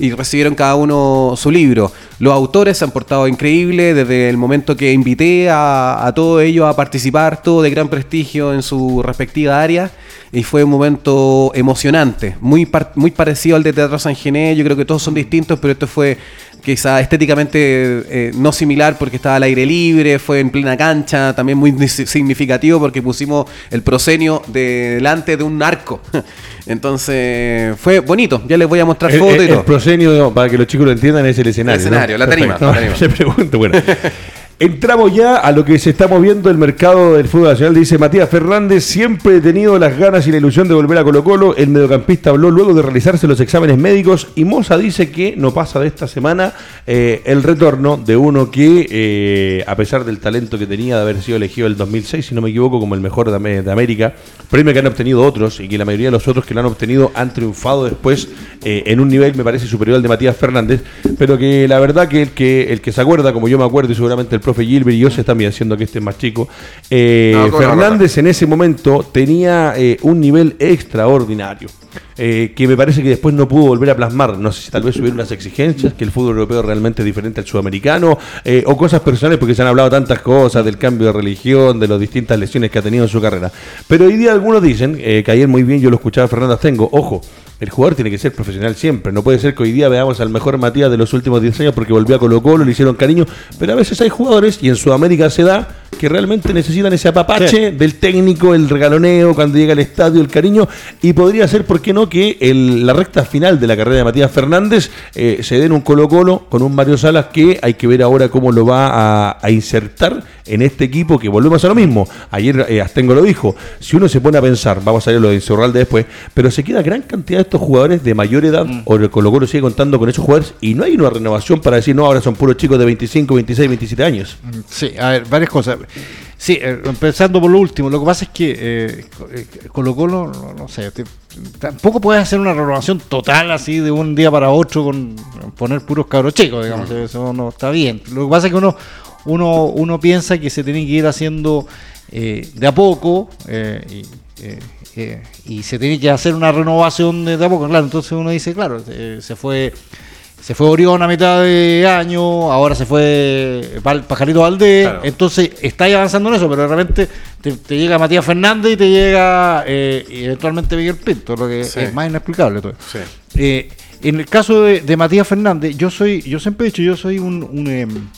y recibieron cada uno su libro. Los autores se han portado increíble desde el momento que invité a, a todos ellos a participar, todo de gran prestigio en su respectiva área. Y fue un momento emocionante, muy, par- muy parecido al de Teatro San Gené. Yo creo que todos son distintos, pero esto fue quizá estéticamente eh, no similar porque estaba al aire libre, fue en plena cancha, también muy ni- significativo porque pusimos el proscenio delante de un arco. Entonces fue bonito, ya les voy a mostrar El, fotos el- y el todo. proscenio, para que los chicos lo entiendan, es el escenario. El escenario, ¿no? la tarima, la tarima. Le pregunto, bueno. Entramos ya a lo que se está moviendo el mercado del fútbol nacional. Dice Matías Fernández, siempre he tenido las ganas y la ilusión de volver a Colo Colo. El mediocampista habló luego de realizarse los exámenes médicos y Moza dice que no pasa de esta semana eh, el retorno de uno que, eh, a pesar del talento que tenía de haber sido elegido el 2006, si no me equivoco, como el mejor de, Am- de América, premio que han obtenido otros y que la mayoría de los otros que lo han obtenido han triunfado después eh, en un nivel, me parece, superior al de Matías Fernández, pero que la verdad que el que, el que se acuerda, como yo me acuerdo y seguramente el profe Gilbert y yo sé también, siendo que este es más chico, eh, No, ¿cómo no, Fernández en ese momento tenía eh, un nivel extraordinario. eh, que me parece que después no pudo volver a plasmar. No sé si tal vez hubieron unas exigencias, que el fútbol europeo es realmente diferente al sudamericano, eh, o cosas personales, porque se han hablado tantas cosas del cambio de religión, de las distintas lesiones que ha tenido en su carrera. Pero hoy día algunos dicen, eh, que ayer muy bien yo lo escuchaba a Fernando Astengo, ojo, el jugador tiene que ser profesional siempre. No puede ser que hoy día veamos al mejor Matías de los últimos 10 años porque volvió a Colo Colo, le hicieron cariño, pero a veces hay jugadores, y en Sudamérica se da, que realmente necesitan ese apapache del técnico, el regaloneo, cuando llega al estadio, el cariño, y podría ser, ¿por qué no?, que el- la recta final de la carrera de Matías Fernández eh, se den un Colo Colo con un Mario Salas que hay que ver ahora cómo lo va a, a insertar en este equipo que volvemos a lo mismo. Ayer eh, Astengo lo dijo, si uno se pone a pensar, vamos a ver lo de Insurralde después, pero se queda gran cantidad de estos jugadores de mayor edad, o el Colo Colo sigue contando con esos jugadores, y no hay una renovación para decir, no, ahora son puros chicos de 25, 26, 27 años. Sí, a ver, varias cosas. Sí, eh, empezando por lo último, lo que pasa es que eh, eh, Colo Colo, no, no sé, te- tampoco puedes hacer una renovación total así de un día para otro con poner puros cabros chicos, digamos, eso no está bien. Lo que pasa es que uno, uno, uno piensa que se tiene que ir haciendo eh, de a poco eh, y, eh, y se tiene que hacer una renovación de, de a poco, claro, entonces uno dice, claro, se fue... Se fue Orión a mitad de año, ahora se fue Pajarito Valdés, Claro. entonces estáis avanzando en eso, pero de repente te, te llega Matías Fernández y te llega eh, eventualmente Miguel Pinto, lo que Sí. es más inexplicable todo. Sí. Eh, en el caso de, de Matías Fernández, yo soy, yo siempre he dicho, yo soy un, un,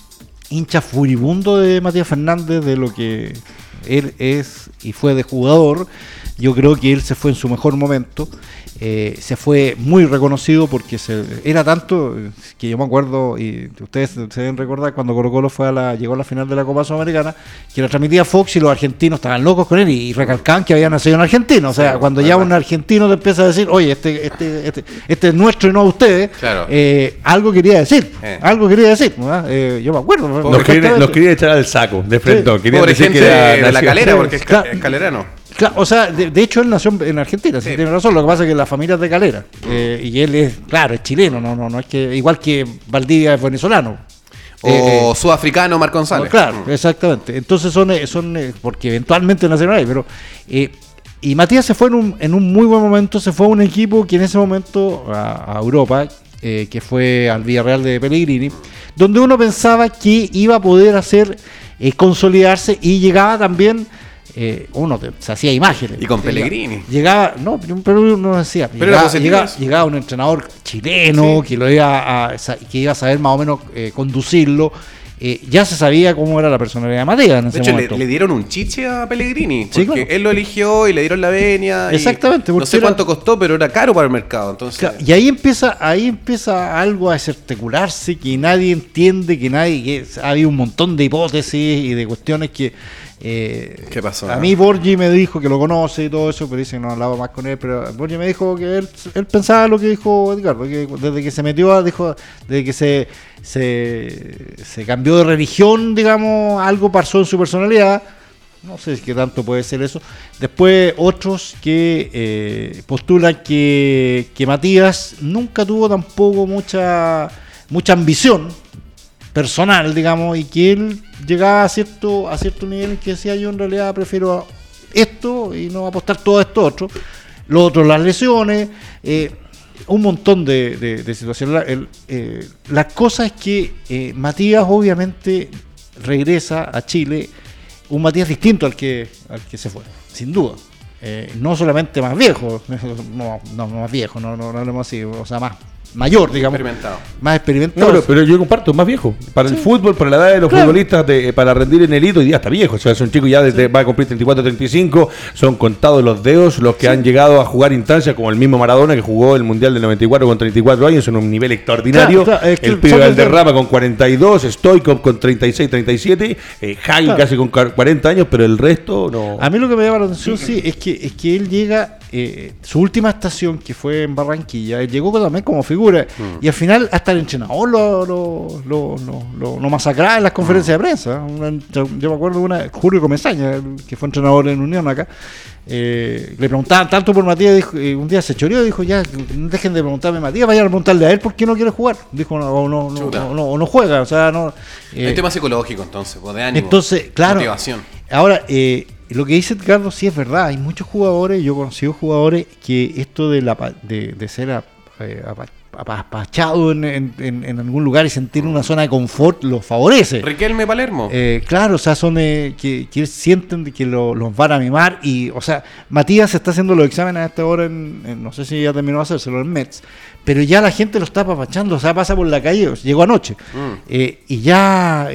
hincha furibundo de Matías Fernández, de lo que él es y fue de jugador. Yo creo que él se fue en su mejor momento. Eh, se fue muy reconocido porque se, era tanto eh, que yo me acuerdo, y ustedes se deben recordar cuando Colo Colo fue a la, llegó a la final de la Copa Sudamericana, que lo transmitía Fox y los argentinos estaban locos con él y, recalcaban que había nacido en Argentina. O sea, cuando ya un argentino te empieza a decir, oye, este, este, este, este es nuestro y no ustedes, Claro. eh, algo quería decir. Eh. Algo quería decir. Eh, yo me acuerdo. Nos querían echar al saco, de frente. Sí. Pobre decir gente que era de la calera, porque es, ca- es calerano. Claro, o sea, de, de hecho él nació en Argentina, sí. Sí. tiene razón. Lo que pasa es que la familia es de Calera. eh, y él es, claro, es chileno, no, no, no es que, igual que Valdivia es venezolano. O Eh, eh, sudafricano Marco González. no, claro, Mm. exactamente. Entonces son, eh, son porque eventualmente nacieron ahí, pero y Matías se fue en un, en un muy buen momento, se fue a un equipo que en ese momento a, a Europa, que fue al Villarreal de Pellegrini, donde uno pensaba que iba a poder hacer consolidarse y llegaba también eh, uno te- se hacía imágenes. Y con Pellegrini. Llegaba, no, pero uno decía, Pero llegaba, llegaba- un entrenador chileno Sí. que lo iba a, que iba a saber más o menos eh, conducirlo. Eh, ya se sabía cómo era la personalidad de Matías en De ese hecho, le, momento. le dieron un chiche a Pellegrini. Sí, Porque claro. él lo eligió y le dieron la venia. y Exactamente, No sé era- cuánto costó, pero era caro para el mercado. Entonces, y ahí empieza, ahí empieza algo a desarticularse que nadie entiende, que nadie, que ha habido un montón de hipótesis y de cuestiones que eh, ¿Qué pasó, A no? mí Borgi me dijo que lo conoce y todo eso, pero dice que no hablaba más con él, pero Borgi me dijo que él, él pensaba lo que dijo Edgardo, que desde que se metió, dijo, desde que se, se, se cambió de religión, digamos, algo pasó en su personalidad. No sé qué tanto puede ser eso. Después otros que eh, postulan que, que Matías nunca tuvo tampoco mucha, mucha ambición personal, digamos, y que él llegaba a cierto, a cierto nivel en que decía yo en realidad prefiero esto y no apostar todo esto otro. Lo otro, las lesiones, eh, un montón de, de- situaciones. La, el, eh, cosa es que eh, Matías obviamente regresa a Chile un Matías distinto al que, al que se fue, sin duda. No solamente más viejo, no, no, no más viejo, no, no, no hablemos así, o sea, más mayor, digamos. experimentado. Más No, experimentado. pero, pero yo comparto, más viejo. Para el fútbol, para la edad de los Claro. futbolistas, de- para rendir en el hito, hoy día está viejo. O sea, es un chico ya desde, va a cumplir 34, 35. Son contados los dedos los que han llegado a jugar instancias, como el mismo Maradona que jugó el Mundial del 94 con 34 años, en un nivel extraordinario. Claro, claro, es que el pibe son Valderrama con 42, Stoikov con 36, 37, eh, Claro. casi con 40 años, pero el resto no. A mí lo que me llama la atención, sí, es que, es que él llega, eh, su última estación, que fue en Barranquilla, él llegó también como figura, y al final hasta el entrenador lo, lo, lo, lo- lo- masacraba en las conferencias de prensa. Una- yo, yo me acuerdo de una, Julio Comesaña, que fue entrenador en Unión acá, eh, le preguntaban tanto por Matías, dijo, eh, un día se choreó y dijo, ya, no dejen de preguntarme a Matías, vayan a preguntarle a él por qué no quiere jugar. Dijo, no, o no, no, no, no- o no juega, o sea, no... Hay eh, un tema psicológico, entonces, pues, de ánimo. entonces, claro. Motivación. Ahora, eh, lo que dice Edgardo sí es verdad. Hay muchos jugadores, yo he conocido jugadores que esto de, la, de, de ser a- eh, apa- apapachado en, en- algún lugar y sentir una zona de confort los favorece. Riquelme Palermo. Eh, claro, o sea, son eh, que, que sienten que lo- los van a mimar y, o sea, Matías está haciendo los exámenes a esta hora en, en- no sé si ya terminó de hacérselo en Mets, pero ya la gente lo está apapachando, o sea, pasa por la calle, llegó anoche, Mm. eh, y ya,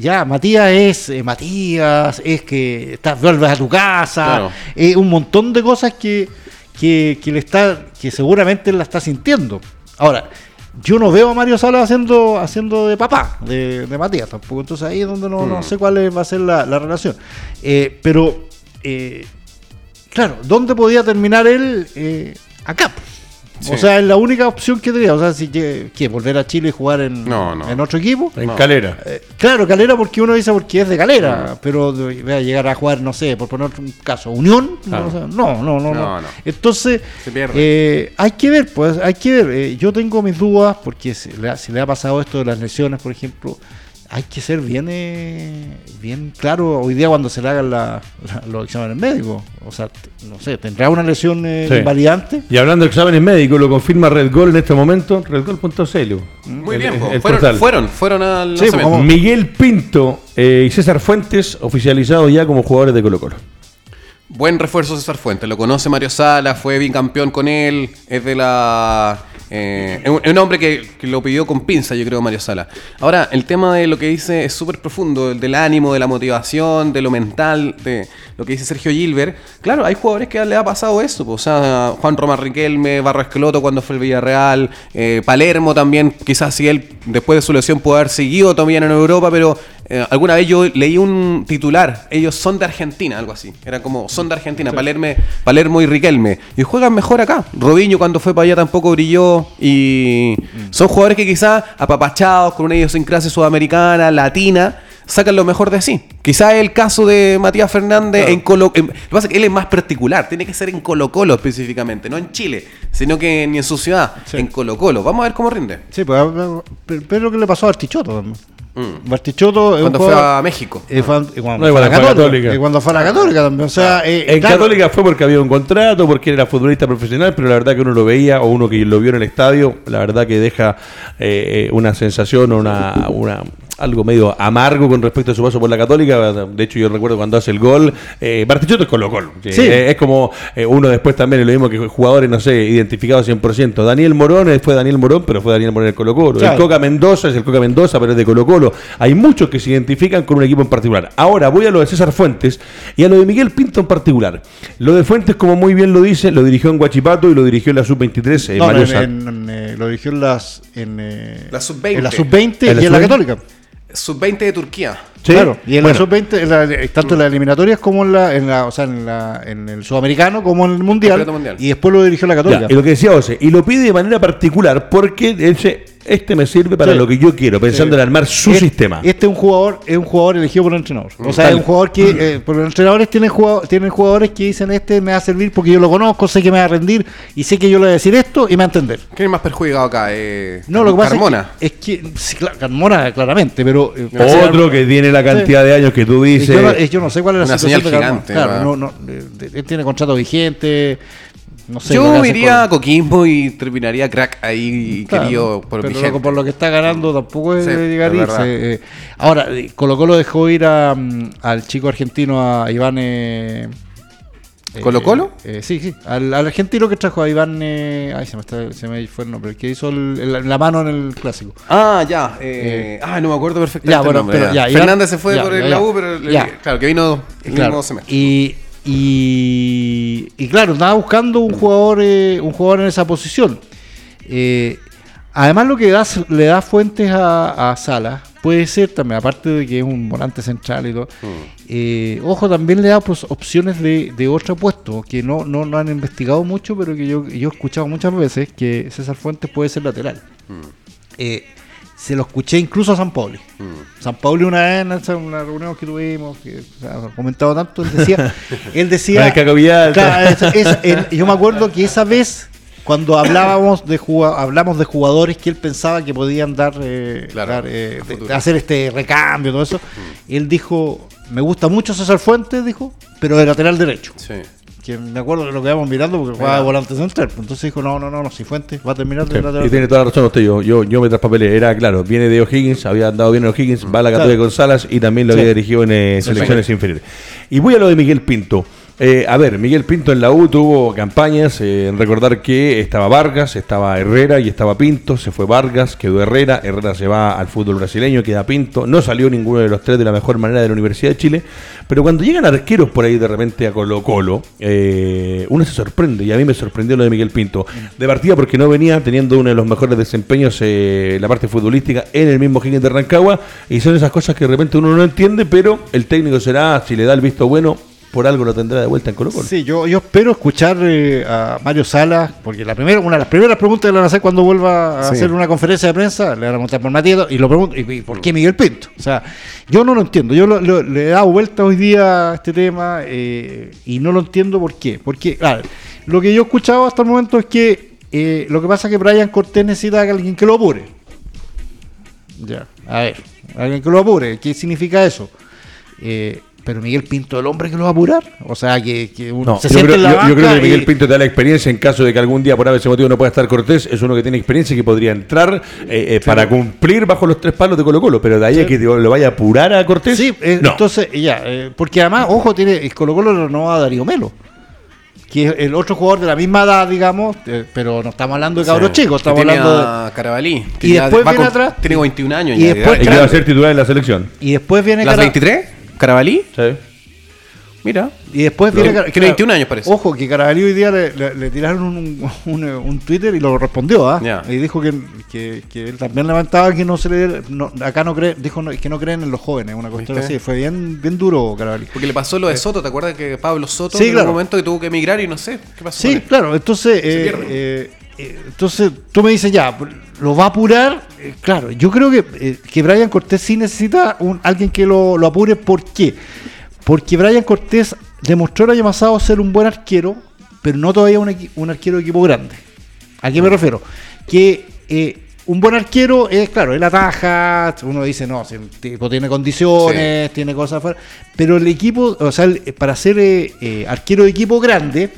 ya, Matías es eh, Matías, es que estás, vuelves a tu casa, Claro. eh, un montón de cosas que, que, que le está, que seguramente él la está sintiendo. Ahora, yo no veo a Mario Salas haciendo, haciendo de papá de, de Matías tampoco. Entonces ahí es donde no, no Mm. sé cuál va a ser la, la relación. Eh, pero, eh, claro, ¿dónde podía terminar él? Eh, acá. Sí. O sea, es la única opción que tenía. O sea, si que, que volver a Chile y jugar en, No, no. en otro equipo. En No. Calera. Eh, claro, Calera porque uno dice porque es de Calera, pero de- vea, llegar a jugar, no sé, por poner un caso, Unión, Claro. o sea, no, no, no, no. No, no. Entonces, Se pierde. eh, hay que ver, pues, hay que ver. Eh, yo tengo mis dudas porque si le, ha, si le ha pasado esto de las lesiones, por ejemplo, hay que ser bien, eh, bien claro hoy día cuando se le hagan la- la- los exámenes médicos. O sea, no sé, tendrá una lesión eh, Sí. invalidante. Y hablando de exámenes médicos, lo confirma Red Gol en este momento, redgol.cl. Muy El- bien, po. el fueron, portal. fueron, fueron al Sí, como- Miguel Pinto eh, y César Fuentes oficializados ya como jugadores de Colo Colo. Buen refuerzo César Fuentes, lo conoce Mario Sala, fue bicampeón con él, es de la... eh, es un- hombre que, que lo pidió con pinza, yo creo, Mario Sala. Ahora, el tema de lo que dice es súper profundo, el del ánimo, de la motivación, de lo mental, de lo que dice Sergio Gilbert. Claro, hay jugadores que le ha pasado eso, pues, o sea, Juan Román Riquelme, Barro Esqueloto cuando fue el Villarreal, eh, Palermo también, quizás si él después de su lesión puede haber seguido también en Europa, pero eh, alguna vez yo leí un titular, ellos son de Argentina, algo así. Era como, son de Argentina, Palerme, Palermo y Riquelme. Y juegan mejor acá. Robinho cuando fue para allá tampoco brilló. Y son jugadores que quizás apapachados, con una idiosincrasia sudamericana, latina, sacan lo mejor de sí. Quizás el caso de Matías Fernández en Colo en- Lo que pasa es que él es más particular, tiene que ser en Colo Colo específicamente, no en Chile, sino que ni en su ciudad, en Colo Colo. Vamos a ver cómo rinde. Sí, pues, pero, pero lo que le pasó a Artichoto también. Mm. Artichoto Cuando fue jugador- a México. Eh, fue- y cuando No, fue a la Católica. Católica. Y cuando fue a la Católica también. O sea, eh, En claro, Católica fue porque había un contrato, porque era futbolista profesional, pero la verdad que uno lo veía o uno que lo vio en el estadio, la verdad que deja eh, una sensación o una, una- algo medio amargo con respecto a su paso por la Católica. De hecho, yo recuerdo cuando hace el gol, eh, Bartichotto es Colo Colo. Sí. Eh, es como eh, uno después también es lo mismo que jugadores, no sé, identificados 100%. Daniel Morón eh, fue Daniel Morón, pero fue Daniel Morón en Colo Colo. Claro. El Coca Mendoza es el Coca Mendoza, pero es de Colo Colo. Hay muchos que se identifican con un equipo en particular. Ahora voy a lo de César Fuentes y a lo de Miguel Pinto en particular. Lo de Fuentes, como muy bien lo dice, lo dirigió en Guachipato y lo dirigió en la Sub-23. eh, no, en- en- en, eh, lo dirigió en las. En, eh, La sub-20. En la sub-20 En la y en la sub-20. Católica. Sub-20 de Turquía. Sí, Claro, y en bueno. la sub-20, en la- eh, tanto en las eliminatorias como en la, en la, o sea, en, la, en el sudamericano como en el mundial. Y después lo dirigió la Ya, Católica. y lo que decía José, y lo pide de manera particular porque ese, este me sirve para Sí. lo que yo quiero, pensando Sí. en armar su Este- sistema. Este es un jugador, es un jugador elegido por el entrenador. O sea, Tal. es un jugador que, eh, porque los entrenadores tienen, jugado- tienen jugadores que dicen este me va a servir porque yo lo conozco, sé que me va a rendir y sé que yo le voy a decir esto y me va a entender. ¿Quién es más perjudicado acá? Eh, No, lo que pasa Carmona. es que, es que sí, claro, Carmona claramente, pero eh, Otro que tiene la cantidad de años que tú dices. Yo no, yo no sé cuál es la Una situación señal de gigante, Claro, no, no, eh, él tiene contrato vigente. No sé. Yo iría a Coquimbo y terminaría crack ahí Claro, querido por pero mi gente. por lo que está ganando tampoco es Sí, llegar irse. eh. ahora, eh, Colo Colo dejó ir a, mm, al chico argentino, a Iván. Eh, eh, ¿Colo Colo? eh, sí, sí. Al, al argentino que trajo a Iván. Eh, ay, se me, está- se me fue el nombre. El que hizo el- el- la mano en el clásico. Ah, ya. ah, no me acuerdo perfectamente. Ya, bueno, el nombre, pero ya. ya, Iván- Fernández se fue por el la U, pero claro, que vino el Claro. mismo semestre. Y, y, y claro, estaba buscando un jugador, eh, un jugador en esa posición. Eh, además, lo que da, le da fuentes a, a Salas puede ser también, aparte de que es un volante central y todo, eh, ojo, también le da pues, opciones de, de otro puesto que no, no, no han investigado mucho, pero que yo, yo he escuchado muchas veces que César Fuentes puede ser lateral. Eh, se lo escuché incluso a San Pauli. San Pauli una vez en esa- una reunión que tuvimos, que ha comentado tanto, él decía, él decía, el Caco Villalta. Claro, es- es- él- yo me acuerdo que esa vez cuando hablábamos de hablamos de jugadores que él pensaba que podían dar, eh, Claro, dar, eh, hacer este recambio, todo eso, él dijo, me gusta mucho César Fuentes, dijo, pero de lateral derecho. Sí. Que me acuerdo que lo quedamos mirando porque jugaba de volante central. pues, Entonces dijo, no, no, no, no, si Fuentes va a terminar de lateral y tiene toda la razón usted. Yo, yo, yo me traspapelé. Era claro, viene de O'Higgins, había andado bien en O'Higgins, va a la Católica Salas y también lo había dirigido en eh, selecciones inferiores. Y voy a lo de Miguel Pinto. Eh, a ver, Miguel Pinto en la U tuvo campañas eh, en recordar que estaba Vargas, estaba Herrera y estaba Pinto. Se fue Vargas, quedó Herrera. Herrera se va al fútbol brasileño, queda Pinto. No salió ninguno de los tres de la mejor manera de la Universidad de Chile. Pero cuando llegan arqueros por ahí de repente a Colo Colo, eh, uno se sorprende. Y a mí me sorprendió lo de Miguel Pinto. De partida porque no venía teniendo uno de los mejores desempeños eh, en la parte futbolística en el mismo Higgins de Rancagua. Y son esas cosas que de repente uno no entiende, pero el técnico será, si le da el visto bueno, por algo lo tendrá de vuelta en Colo Colo. Sí, yo, yo espero escuchar eh, a Mario Salas, porque la primera, una de las primeras preguntas que le van a hacer cuando vuelva a Sí. hacer una conferencia de prensa, le van a preguntar por Matías y lo pregunto, ¿y, y por qué Miguel Pinto? O sea, yo no lo entiendo, yo lo- lo- le he dado vuelta hoy día a este tema eh, y no lo entiendo por qué. Porque, claro, lo que yo he escuchado hasta el momento es que eh, lo que pasa es que Brian Cortés necesita que alguien que lo apure. Ya, a ver, alguien que lo apure, ¿qué significa eso? Eh, pero Miguel Pinto, el hombre que lo va a apurar, o sea, que, que uno No, se yo, siente creo, en la yo- yo creo que Miguel y- Pinto te da la experiencia en caso de que algún día por ese motivo no pueda estar Cortés. Es uno que tiene experiencia y que podría entrar eh, eh, para cumplir bajo los tres palos de Colo Colo. Pero de ahí a que lo vaya a apurar a Cortés. Sí, eh, no. entonces, ya, eh, porque además, ojo, tiene el Colo Colo renovó a Darío Melo, que es el otro jugador de la misma edad, digamos, eh, pero no estamos hablando de cabros chicos, estamos hablando de... Carabalí. Y después va viene atrás- Tiene 21 años y ya de después- y va a ser titular en la selección. Y después viene... ¿Las Cara- 23? ¿Carabalí? Sí. Mira. Y después viene... Tiene Cara- 21 años, parece. Ojo, que Carabalí hoy día le, le- le tiraron un, un- un Twitter y lo respondió, ¿ah? Ya. Y dijo que, que, que él también levantaba que no se le... no- acá no cree, dijo no- que no creen en los jóvenes, una cuestión ¿Viste? así. Fue bien, bien duro Carabalí. Porque le pasó lo de Soto, ¿te acuerdas que Pablo Soto Sí, en claro. un momento que tuvo que emigrar y no sé qué pasó? con Sí, él? claro. Entonces, eh, eh, eh, entonces tú me dices ya, lo va a apurar. Eh, claro, yo creo que, eh, que Brian Cortés sí necesita un, alguien que lo, lo apure. ¿Por qué? Porque Brian Cortés demostró el año pasado ser un buen arquero, pero no todavía un, un arquero de equipo grande. ¿A qué me refiero? Que eh, un buen arquero es, claro, él ataja, uno dice, no, si el tipo tiene condiciones, tiene cosas afuera, pero el equipo, o sea, el- para ser arquero de equipo grande,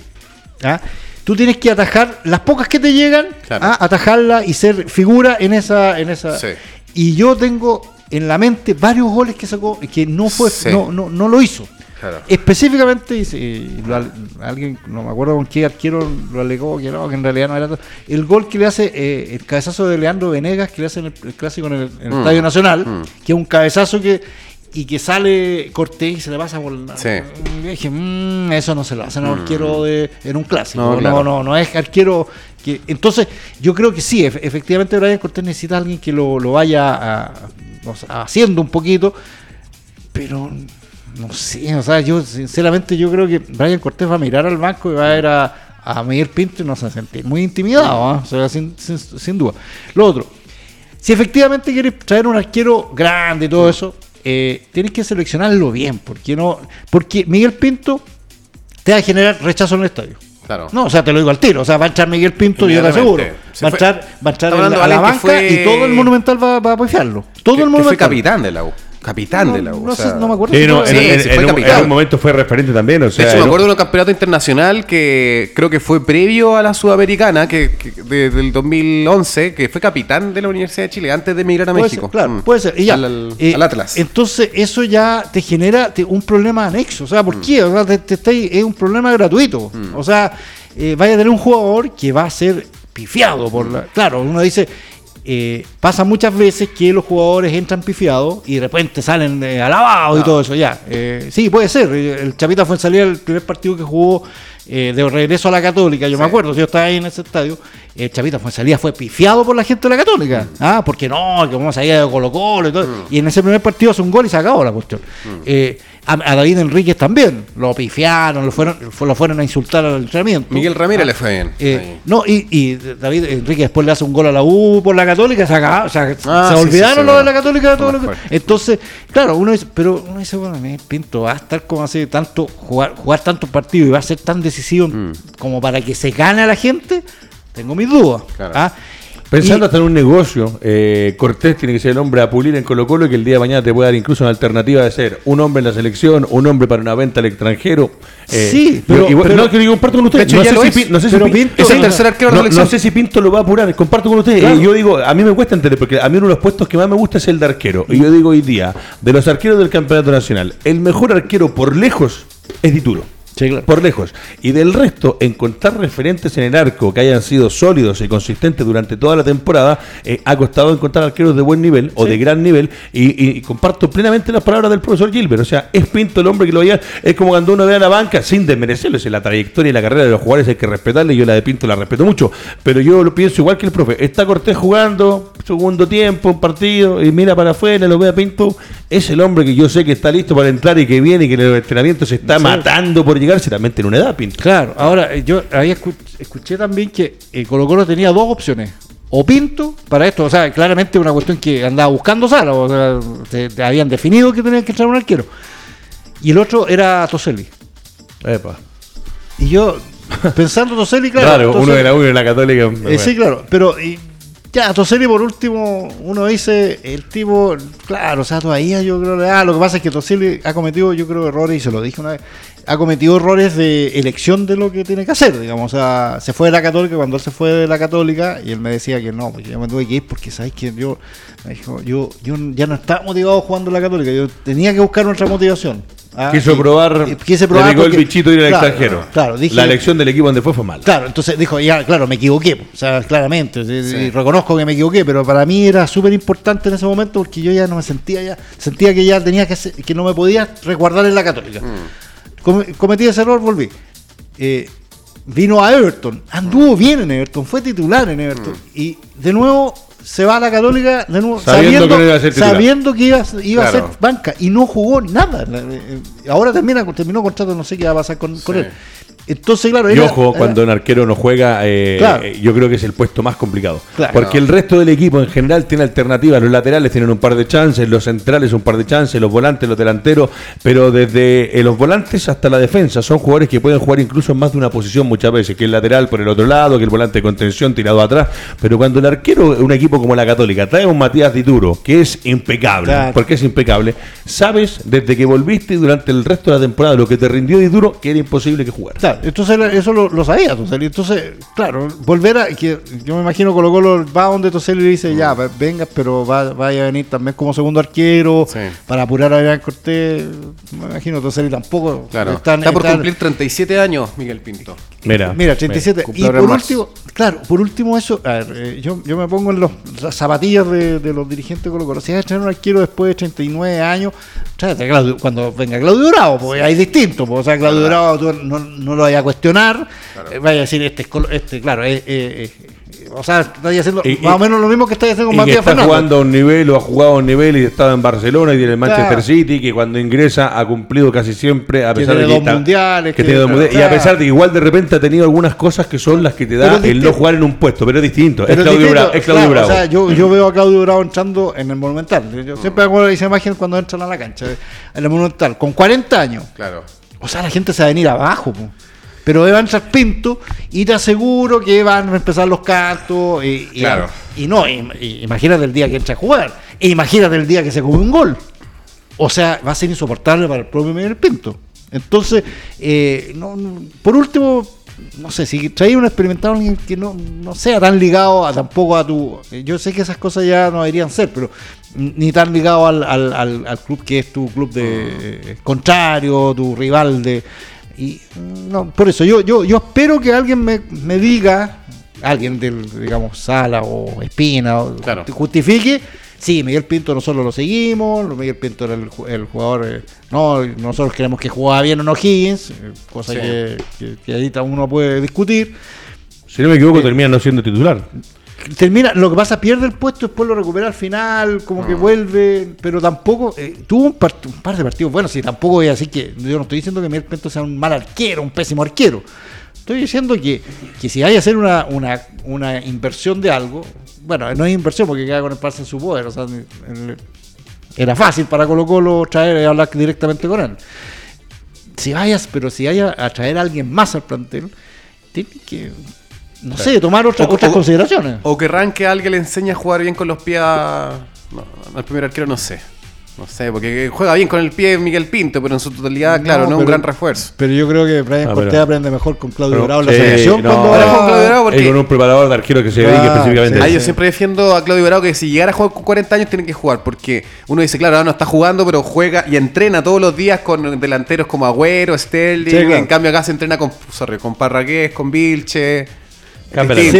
¿ah? Tú tienes que atajar las pocas que te llegan, Claro. ¿ah? atajarla y ser figura en esa... En esa Sí. Y yo tengo en la mente varios goles que sacó que no fue Sí. no, no, no lo hizo. Claro. Específicamente, y lo al- alguien, no me acuerdo con qué arquero lo alegó, que no, que en realidad no era todo. El gol que le hace, eh, el cabezazo de Leandro Venegas, que le hace en el, el clásico en el, en el Mm. Estadio Nacional, Mm. que es un cabezazo que y que sale Cortés y se le pasa por la. Sí. Y dije, "Mm, eso no se lo hacen a un arquero de, en un clásico. No, No, claro. no, no, es arquero. que Entonces, yo creo que sí, ef- efectivamente, Brian Cortés necesita a alguien que lo, lo vaya a- o sea, haciendo un poquito, pero no sé, o sea, yo sinceramente yo creo que Brian Cortés va a mirar al banco y va a ver a, a Miguel Pinto y no se va a sentir muy intimidado, ¿ah? O sea, sin, sin- sin duda. Lo otro, si efectivamente quieres traer un arquero grande y todo eso, eh, tienes que seleccionarlo bien, porque no, porque Miguel Pinto te va a generar rechazo en el estadio. Claro. No, o sea, te lo digo al tiro. O sea, va a entrar Miguel Pinto, yo te aseguro. Va a entrar, va a entrar en la- a banca fue- y todo el Monumental va, va a apoyarlo. Todo Que- el que Monumental. fue capitán de la U. Capitán No, de la U. no o sé, sea, no me acuerdo Sí, si no, en, Sí, en- sí, en fue un, en capitán. un momento fue referente también. O De sea, hecho, me acuerdo de un campeonato internacional que creo que fue previo a la Sudamericana, que, que- de- del 2011, que fue capitán de la Universidad de Chile antes de emigrar a Puede México. ser, claro, Mm. puede ser. Y ya, Al, al- eh, al Atlas. Entonces, eso ya te genera te- un problema anexo. O sea, Mm. ¿por qué? O sea, te- te estáis- es un problema gratuito. O sea, eh, vaya a tener un jugador que va a ser pifiado por la. Claro, uno dice. Eh, pasa muchas veces que los jugadores entran pifiados y de repente salen eh, alabados y todo eso ya. Eh, sí, puede ser. Eh, El Chapita fue en salida el primer partido que jugó eh, de regreso a la Católica. Yo me acuerdo, si yo estaba ahí en ese estadio. El Chapita fue en salida, fue pifiado por la gente de la Católica. Ah, porque no, que vamos a ir de Colo Colo y todo. Y en ese primer partido hace un gol y se acabó la cuestión. Eh, a, a David Enríquez también. Lo pifiaron, lo fueron, fue- lo fueron a insultar al entrenamiento. Miguel Ramírez le fue bien. Eh, no, y, y David Enrique después le hace un gol a la U por la Católica, se, acaba- o sea, Ah, se sí, olvidaron sí, sí, lo de la Católica de todo lo que-. Entonces, claro, uno dice, pero uno dice, bueno, Miguel Pinto va a estar como así, tanto, jugar, jugar tantos partidos y va a ser tan decisivo Mm. como para que se gane a la gente, tengo mis dudas. Claro. ¿ah? Pensando hasta en un negocio, eh, Cortés tiene que ser el hombre a pulir en Colo Colo y que el día de mañana te puede dar incluso una alternativa de ser un hombre en la selección, un hombre para una venta al extranjero. Eh, Sí, pero- no, que comparto con hecho, no, sé si, es. No sé Pinto- Es el tercer arquero de la no, selección. no sé si Pinto lo va a apurar, comparto con ustedes. Claro. Eh, yo digo, a mí me cuesta entender, porque a mí uno de los puestos que más me gusta es el de arquero. Y yo digo hoy día, de los arqueros del campeonato nacional, el mejor arquero por lejos es Dituro. Sí, claro. Por lejos. Y del resto, encontrar referentes en el arco que hayan sido sólidos y consistentes durante toda la temporada, eh, ha costado encontrar arqueros de buen nivel o de gran nivel. Y, y- y comparto plenamente las palabras del profesor Gilbert. O sea, es Pinto el hombre que lo veía. Es como cuando uno ve a la banca, sin desmerecerlo. Es la trayectoria y la carrera de los jugadores hay que respetarle. y Yo la de Pinto la respeto mucho. Pero yo lo pienso igual que el profe. Está Cortés jugando, segundo tiempo, un partido, y mira para afuera, lo ve a Pinto. Es el hombre que yo sé que está listo para entrar y que viene y que en el entrenamiento se está Sí. matando por llegar, seguramente en una edad, Pinto. Claro, ahora eh, yo había escu- escuché también que eh, Colo Colo tenía dos opciones. O Pinto para esto, o sea, claramente una cuestión que andaba buscando Sala, o sea, te- te habían definido que tenían que entrar un arquero. Y el otro era Toselli. Epa. Y yo, pensando Toselli, claro. Claro, uno de la U y de la Católica. Eh, sí, claro, pero y, ya, Toselli por último, uno dice, el tipo, claro, o sea, todavía yo creo, ah, lo que pasa es que Toselli ha cometido, yo creo, errores, y se lo dije una vez, ha cometido errores de elección de lo que tiene que hacer, digamos, o sea, se fue de la Católica, cuando él se fue de la Católica, y él me decía que no, pues yo me tuve que ir porque, ¿sabes que Yo, yo, yo ya no estaba motivado jugando en la Católica, yo tenía que buscar otra motivación. Ah, Quiso y- probar, y quise probar le el bichito ir al claro, extranjero. Claro, dije, la elección del equipo donde fue fue mal. Claro, entonces dijo, ya, claro, me equivoqué, o sea, claramente, sí, reconozco que me equivoqué, pero para mí era súper importante en ese momento porque yo ya no me sentía ya, sentía que ya tenía que hacer- que no me podía resguardar en la católica. Com- cometí ese error, volví. Eh, vino a Everton, anduvo bien en Everton, fue titular en Everton, y de nuevo se va a la católica, de nuevo, Sabiendo que no iba a ser sabiendo que iba, iba a ser banca, y no jugó nada. Eh, Ahora termina, terminó contrato, no sé qué va a pasar con, con él. Entonces, claro, Y ojo, era- cuando un arquero no juega, eh, Claro. eh, yo creo que es el puesto más complicado. Claro. Porque el resto del equipo en general tiene alternativas. Los laterales tienen un par de chances, los centrales un par de chances, los volantes, los delanteros. Pero desde eh, los volantes hasta la defensa son jugadores que pueden jugar incluso en más de una posición muchas veces. Que el lateral por el otro lado, que el volante de contención tirado atrás. Pero cuando el arquero, un equipo como la Católica, trae a un Matías Dituro, que es impecable, Claro. porque es impecable, sabes desde que volviste y durante el resto de la temporada lo que te rindió Dituro, que era imposible que jugara. Entonces eso lo, lo sabía Toselli. Entonces, claro, volver a. Que yo me imagino Colo Colo va donde Toselli le dice, ya, va- venga, pero va, vaya a venir también como segundo arquero Sí. para apurar a Adrián Cortés. Me imagino Toselli tampoco. Claro. están- Está por están- cumplir 37 años, Miguel Pinto. Mira, Mira, 37. cumple Y por último, claro, por último eso, a ver, eh, yo, yo me pongo en los, las zapatillas de, de los dirigentes de Colo Colo. Si vas a traer un arquero después de 39 años, tráete a Claudio- cuando venga Claudio Bravo, porque hay distinto. pues, o sea, Claudio Bravo tú no, no lo vaya a cuestionar, eh, vaya a decir, este, este claro, eh, eh, o sea, está haciendo Y- más o menos lo mismo que está haciendo con Matías está jugando a un nivel o ha jugado a un nivel y estaba en Barcelona y tiene el Manchester Claro. City, que cuando ingresa ha cumplido casi siempre, a pesar de que está- mundiales, que dos mundiales, y a claro. pesar de que igual de repente ha tenido algunas cosas que son las que te da el no jugar en un puesto, pero es distinto. Pero es Claudio distinto, Bravo. Es Claudio claro, Bravo. O sea, yo, yo veo a Claudio Bravo entrando en el Monumental. Yo siempre hago esa imagen cuando entran a la cancha. En el Monumental, con 40 años. Claro. O sea, la gente se va a venir abajo. po. Pero va a entrar Pinto y te aseguro que van a empezar los cantos. Y, y- Claro. y no, y- imagínate el día que entra a jugar. E imagínate el día que se come un gol. O sea, va a ser insoportable para el propio Miguel Pinto. Entonces, eh, no, no- por último, no sé, si traía un experimentado que no, no sea tan ligado a, tampoco a tu... Yo sé que esas cosas ya no deberían ser, pero ni tan ligado al, al- al- al club que es tu club de eh, contrario, tu rival de... Y no, por eso yo, yo, yo espero que alguien me, me diga, alguien del, digamos, Sala o Espina, o Claro. justifique. Sí, Miguel Pinto nosotros lo seguimos, Miguel Pinto era el, el jugador, eh, no, nosotros creemos que jugaba bien o no Higgins, eh, cosa Sí. que, que, que ahí uno puede discutir. si no me equivoco, termina no siendo titular. Termina, lo que pasa, pierde el puesto, después lo recupera al final, como Ah. que vuelve, pero tampoco, eh, tuvo un, par de partidos buenos, sí, tampoco voy a decir que, yo no estoy diciendo que Miguel Pinto sea un mal arquero, un pésimo arquero, estoy diciendo que, que si hay que hacer una, una, una inversión de algo, bueno, no es inversión porque queda con el pase en su poder, o sea, era fácil para Colo Colo traer y hablar directamente con él. Si vayas, pero si vaya a traer a alguien más al plantel, tiene que no sé, tomar otra- O- otras o- consideraciones. O que Ranque alguien le enseña a jugar bien con los pies a... No, al primer arquero no sé. No sé, porque juega bien con el pie Miguel Pinto, pero en su totalidad, claro, no, es un gran refuerzo. Pero yo creo que Brian Ah, Cortés aprende mejor con Claudio Pero- Bravo en la sí, selección no, cuando ahora va- con Claudio Bravo, porque- Y con un preparador de arquero que se dedique Claro, específicamente sí, a Ah, eso. yo siempre defiendo a Claudio Bravo que si llegara a jugar con 40 años tiene que jugar, porque uno dice, claro, ahora no está jugando, pero juega y entrena todos los días con delanteros como Agüero, Sterling, Sí, claro. en cambio acá se entrena con, sorry, con Parragués, con Vilche.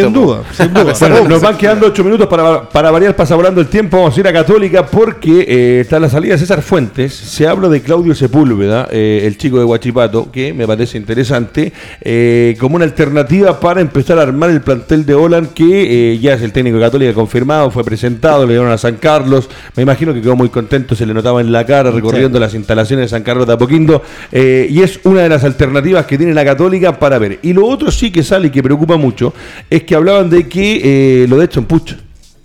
Sin duda, sin duda. Bueno, nos van quedando ocho minutos para, para variar, pasa volando el tiempo. Vamos a ir a Católica porque eh, está la salida de César Fuentes. Se habla de Claudio Sepúlveda, eh, el chico de Huachipato, que me parece interesante, eh, como una alternativa para empezar a armar el plantel de Holland, que eh, ya es el técnico de Católica confirmado, fue presentado, le dieron a San Carlos. Me imagino que quedó muy contento, se le notaba en la cara recorriendo las instalaciones de San Carlos de Apoquindo. eh, y es una de las alternativas que tiene la Católica para ver. Y lo otro sí que sale y que preocupa mucho es que hablaban de que eh, lo de Edson Puch,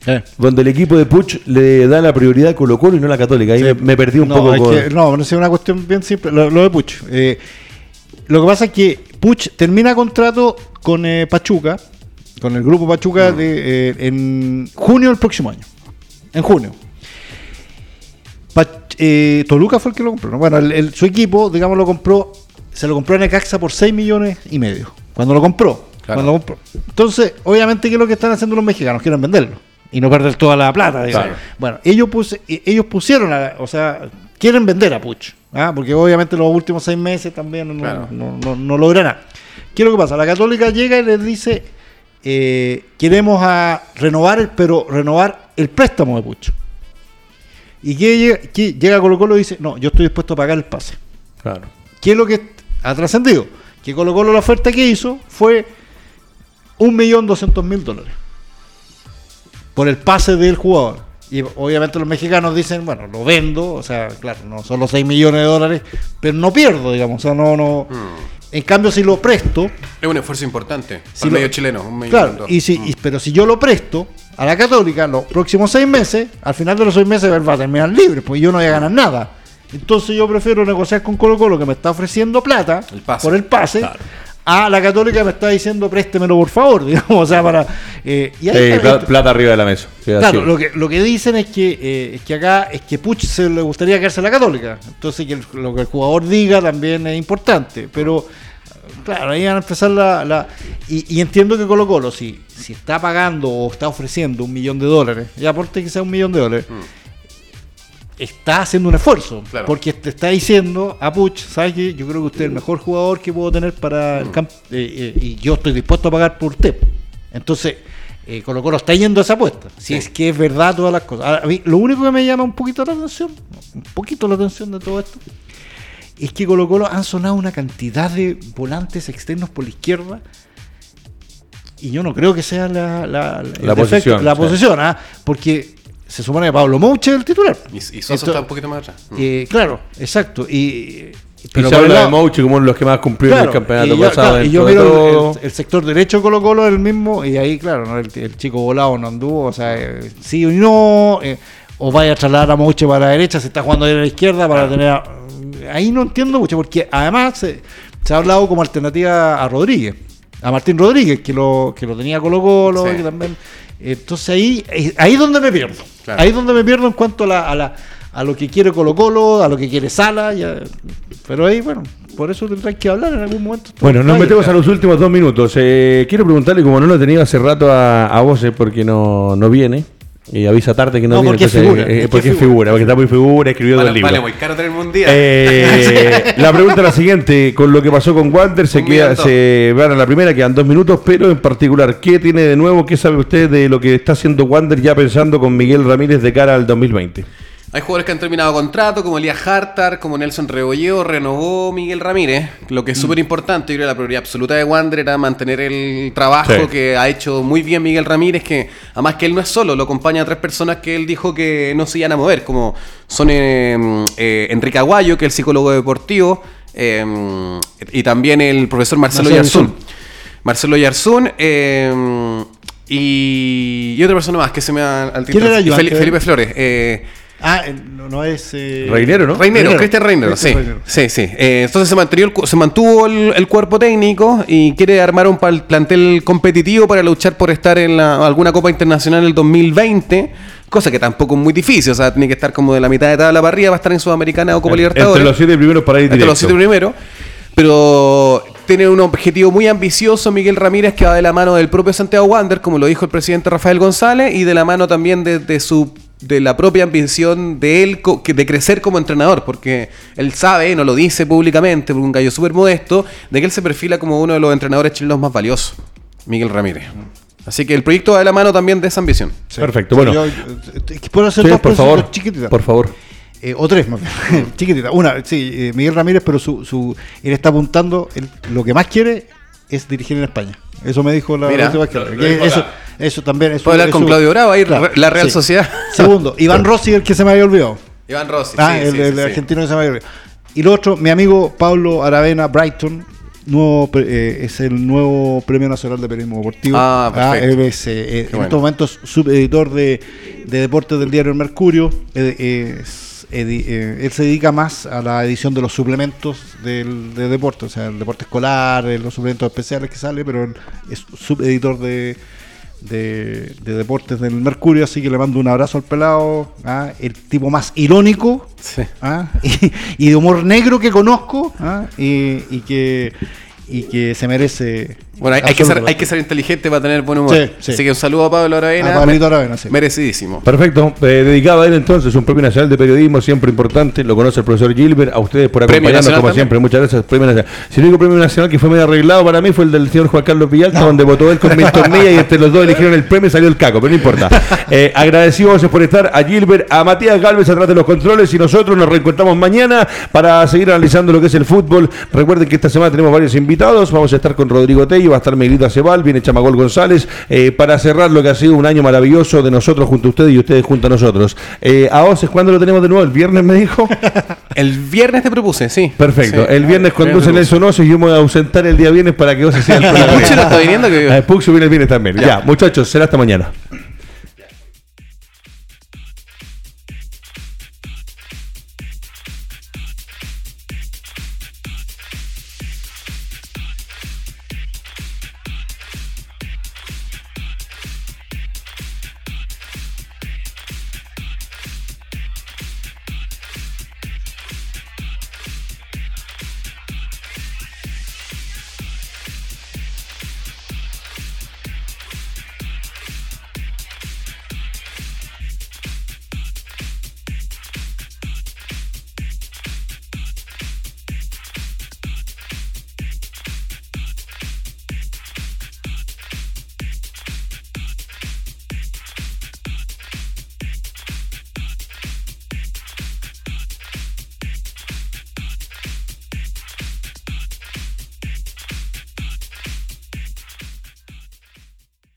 Eh. donde el equipo de Puch le da la prioridad a Colo Colo y no a la Católica. Ahí me, me perdí un no, poco es con... que- no, no es una cuestión bien simple. Lo, lo de Puch. Eh, lo que pasa es que Puch termina contrato con eh, Pachuca, con el grupo Pachuca, de, eh, en junio del próximo año. En junio. Pa- eh, Toluca fue el que lo compró. ¿no? Bueno, el- el- su equipo, digamos, lo compró, se lo compró en Necaxa por 6 millones y medio. Cuando lo compró. Claro. Cuando. Entonces, obviamente, ¿qué es lo que están haciendo los mexicanos? Quieren venderlo. Y no perder toda la plata. Claro. Bueno, ellos, puse- eh, ellos pusieron, a- o sea, quieren vender a Puch. ¿ah? Porque obviamente los últimos seis meses también no, Claro. no, no, nada. ¿Qué es lo que pasa? La Católica llega y les dice, eh, queremos a renovar, el, pero renovar el préstamo de Puch. Y que llega, que llega Colo Colo y dice, no, yo estoy dispuesto a pagar el pase. Claro. ¿Qué es lo que ha trascendido? Que Colo Colo la oferta que hizo fue 1.200.000 dólares por el pase del jugador. Y obviamente los mexicanos dicen, bueno, lo vendo, o sea, claro, no son los 6 millones de dólares, pero no pierdo, digamos, o sea, no, no. En cambio, si lo presto, Es un esfuerzo importante. Si para el lo- medio chileno. Un medio claro, y si, Mm. y- pero si yo lo presto a la Católica los próximos seis meses, al final de los seis meses va a terminar libre, pues yo no voy a ganar nada. Entonces yo prefiero negociar con Colo Colo que me está ofreciendo plata El pase. por el pase. Claro. A la Católica me está diciendo préstemelo por favor, digamos, o sea, para... eh, y ahí Sí, está- pla- plata arriba de la mesa. Sí, Claro, lo que, lo que dicen es que, eh, es que acá es que Puch se le gustaría quedarse en la Católica. Entonces, que el- lo que el jugador diga también es importante. Pero, claro, ahí van a empezar la. la- y, y entiendo que Colo Colo, si, si está pagando o está ofreciendo un millón de dólares, y aporte que sea un millón de dólares, está haciendo un esfuerzo. Claro. Porque te está diciendo a Puch, ¿sabes qué? Yo creo que usted es el mejor jugador que puedo tener para el campo y yo estoy dispuesto a pagar por usted. Entonces, eh, Colo Colo está yendo a esa apuesta. Si Sí. es que es verdad todas las cosas. A mí, lo único que me llama un poquito la atención, un poquito la atención de todo esto, es que Colo Colo han sonado una cantidad de volantes externos por la izquierda. Y yo no creo que sea la, la, el La defecto- posición, la sí. posición, ¿ah? porque se supone que Pablo Mouche es el titular. Y, y Esto- está un poquito más atrás. Eh, claro, exacto. Y, Y pero se por el habla de Mouchi como uno de los que más cumplieron claro, el campeonato y yo, pasado. claro, y yo miro el- todo. el, el sector derecho Colo Colo es el mismo y ahí claro ¿no? el, el chico volado no anduvo o sea eh, sí o no eh, o vaya a trasladar a Mouche para la derecha se está jugando ahí a la izquierda para tener a- ahí no entiendo mucho porque además se, se ha hablado como alternativa a Rodríguez a Martín Rodríguez que lo que lo tenía Colo Colo Sí. que también entonces ahí eh, ahí es donde me pierdo. Claro. ahí es donde me pierdo en cuanto a la, a la a lo que quiere Colo Colo a lo que quiere Sala ya, pero ahí bueno por eso tendrán que hablar en algún momento. Bueno, nos metemos a los últimos dos minutos. Eh, quiero preguntarle, como no lo he tenido hace rato a, a Voces porque no, no viene, y avisa tarde que no, No, viene, porque es entonces, figura, eh, porque es figura, figura. porque está muy figura, escribió dos Vale, libros. vale muy caro tener un día. Eh, la pregunta es la siguiente, con lo que pasó con Wander se queda, se van a la primera, quedan dos minutos, pero en particular, ¿qué tiene de nuevo? ¿Qué sabe usted de lo que está haciendo Wander ya pensando con Miguel Ramírez de cara al 2020? Hay jugadores que han terminado contrato, como Elías Hartar, como Nelson Rebolleo, renovó Miguel Ramírez. Lo que es súper importante, yo creo que la prioridad absoluta de Wander era mantener el trabajo Sí. que ha hecho muy bien Miguel Ramírez, que además que él no es solo, lo acompaña a tres personas que él dijo que no se iban a mover, como son eh, eh, Enrique Aguayo, que es el psicólogo deportivo, eh, y también el profesor Marcelo Marcelo Yarzún. Marcelo Yarzún, eh, y, y otra persona más que se me ha al ¿Quién era Fel- ayudante de él? Felipe Flores. eh, Ah, no, no es. eh, Reinero, ¿no? Reinero, Cristian Reinero, sí. Cristian Reinero. Sí, sí. Eh, entonces se, mantenió el se mantuvo el, el cuerpo técnico y quiere armar un plantel competitivo para luchar por estar en la- alguna Copa Internacional el 2020. Cosa que tampoco es muy difícil, o sea, tiene que estar como de la mitad de tabla para arriba para estar en Sudamericana o Copa Libertadores. Entre los siete primeros para ir Entre directo. los siete primeros. Pero tiene un objetivo muy ambicioso Miguel Ramírez que va de la mano del propio Santiago Wander, como lo dijo el presidente Rafael González, y de la mano también de, de su de la propia ambición de él co- que- de crecer como entrenador, porque él sabe, no lo dice públicamente, porque un gallo súper modesto, de que él se perfila como uno de los entrenadores chilenos más valiosos, Miguel Ramírez. Así que el proyecto va de la mano también de esa ambición. Perfecto, bueno. yo- eh, ¿Puedo hacer Sí, dos por favor. chiquititas? Por favor. Eh, o tres más bien. Chiquitita. Una, sí, eh, Miguel Ramírez, pero su, su, él está apuntando, él- lo que más quiere es dirigir en España. Eso me dijo la Mira, última vez que- lo- lo que dijo eso, acá. Eso también. Eso, Puedo hablar con Claudio Bravo, ahí Claro, la Real sí. Sociedad. Segundo, Iván Rossi, el que se me había olvidado. Iván Rossi. Ah, sí, el, sí, el argentino que se me había olvidado. Y lo otro, mi amigo Pablo Aravena Brighton, nuevo, eh, es el nuevo Premio Nacional de Periodismo Deportivo. Ah, perfecto. él es, eh, en bueno. estos momentos subeditor de, de deportes del diario El Mercurio. Eh, es eh, él se dedica más a la edición de los suplementos del, de deporte, o sea, el deporte escolar, eh, los suplementos especiales que sale, pero él es subeditor de, de, de deportes del Mercurio, así que le mando un abrazo al pelado, ah, el tipo más irónico Sí. ¿ah? y, y de humor negro que conozco ¿ah? y, y que y que se merece Bueno, hay, hay que ser, hay que ser inteligente para tener buen humor. Sí, sí. Así que un saludo a Pablo Aravena. A Pablito Aravena, sí. Merecidísimo. Perfecto. Eh, dedicado a él entonces, un premio nacional de periodismo siempre importante. Lo conoce el profesor Gilbert. A ustedes por acompañarnos como también. siempre. Muchas gracias. Premio nacional. Si el único premio nacional que fue medio arreglado para mí fue el del señor Juan Carlos Villalta, donde votó él con Milton Milla y entre los dos eligieron el premio y salió el caco, pero no importa. Eh, agradecidos por estar a Gilbert, a Matías Galvez atrás de los controles y nosotros nos reencontramos mañana para seguir analizando lo que es el fútbol. Recuerden que esta semana tenemos varios invitados. Vamos a estar con Rodrigo Tello, va a estar Miguelito Acebal, viene Chamagol González, eh, para cerrar lo que ha sido un año maravilloso de nosotros junto a ustedes y ustedes junto a nosotros. Eh, a Oces, ¿cuándo lo tenemos de nuevo? ¿El viernes me dijo? El viernes te propuse, sí. Perfecto. Sí. El viernes conduce Nelson Oces y yo me voy a ausentar el día viernes para que Oces sea el ¿Y protagonista. Pucho no está viniendo? Que... Eh, Puxo viene el viernes también. ya, muchachos, será hasta mañana.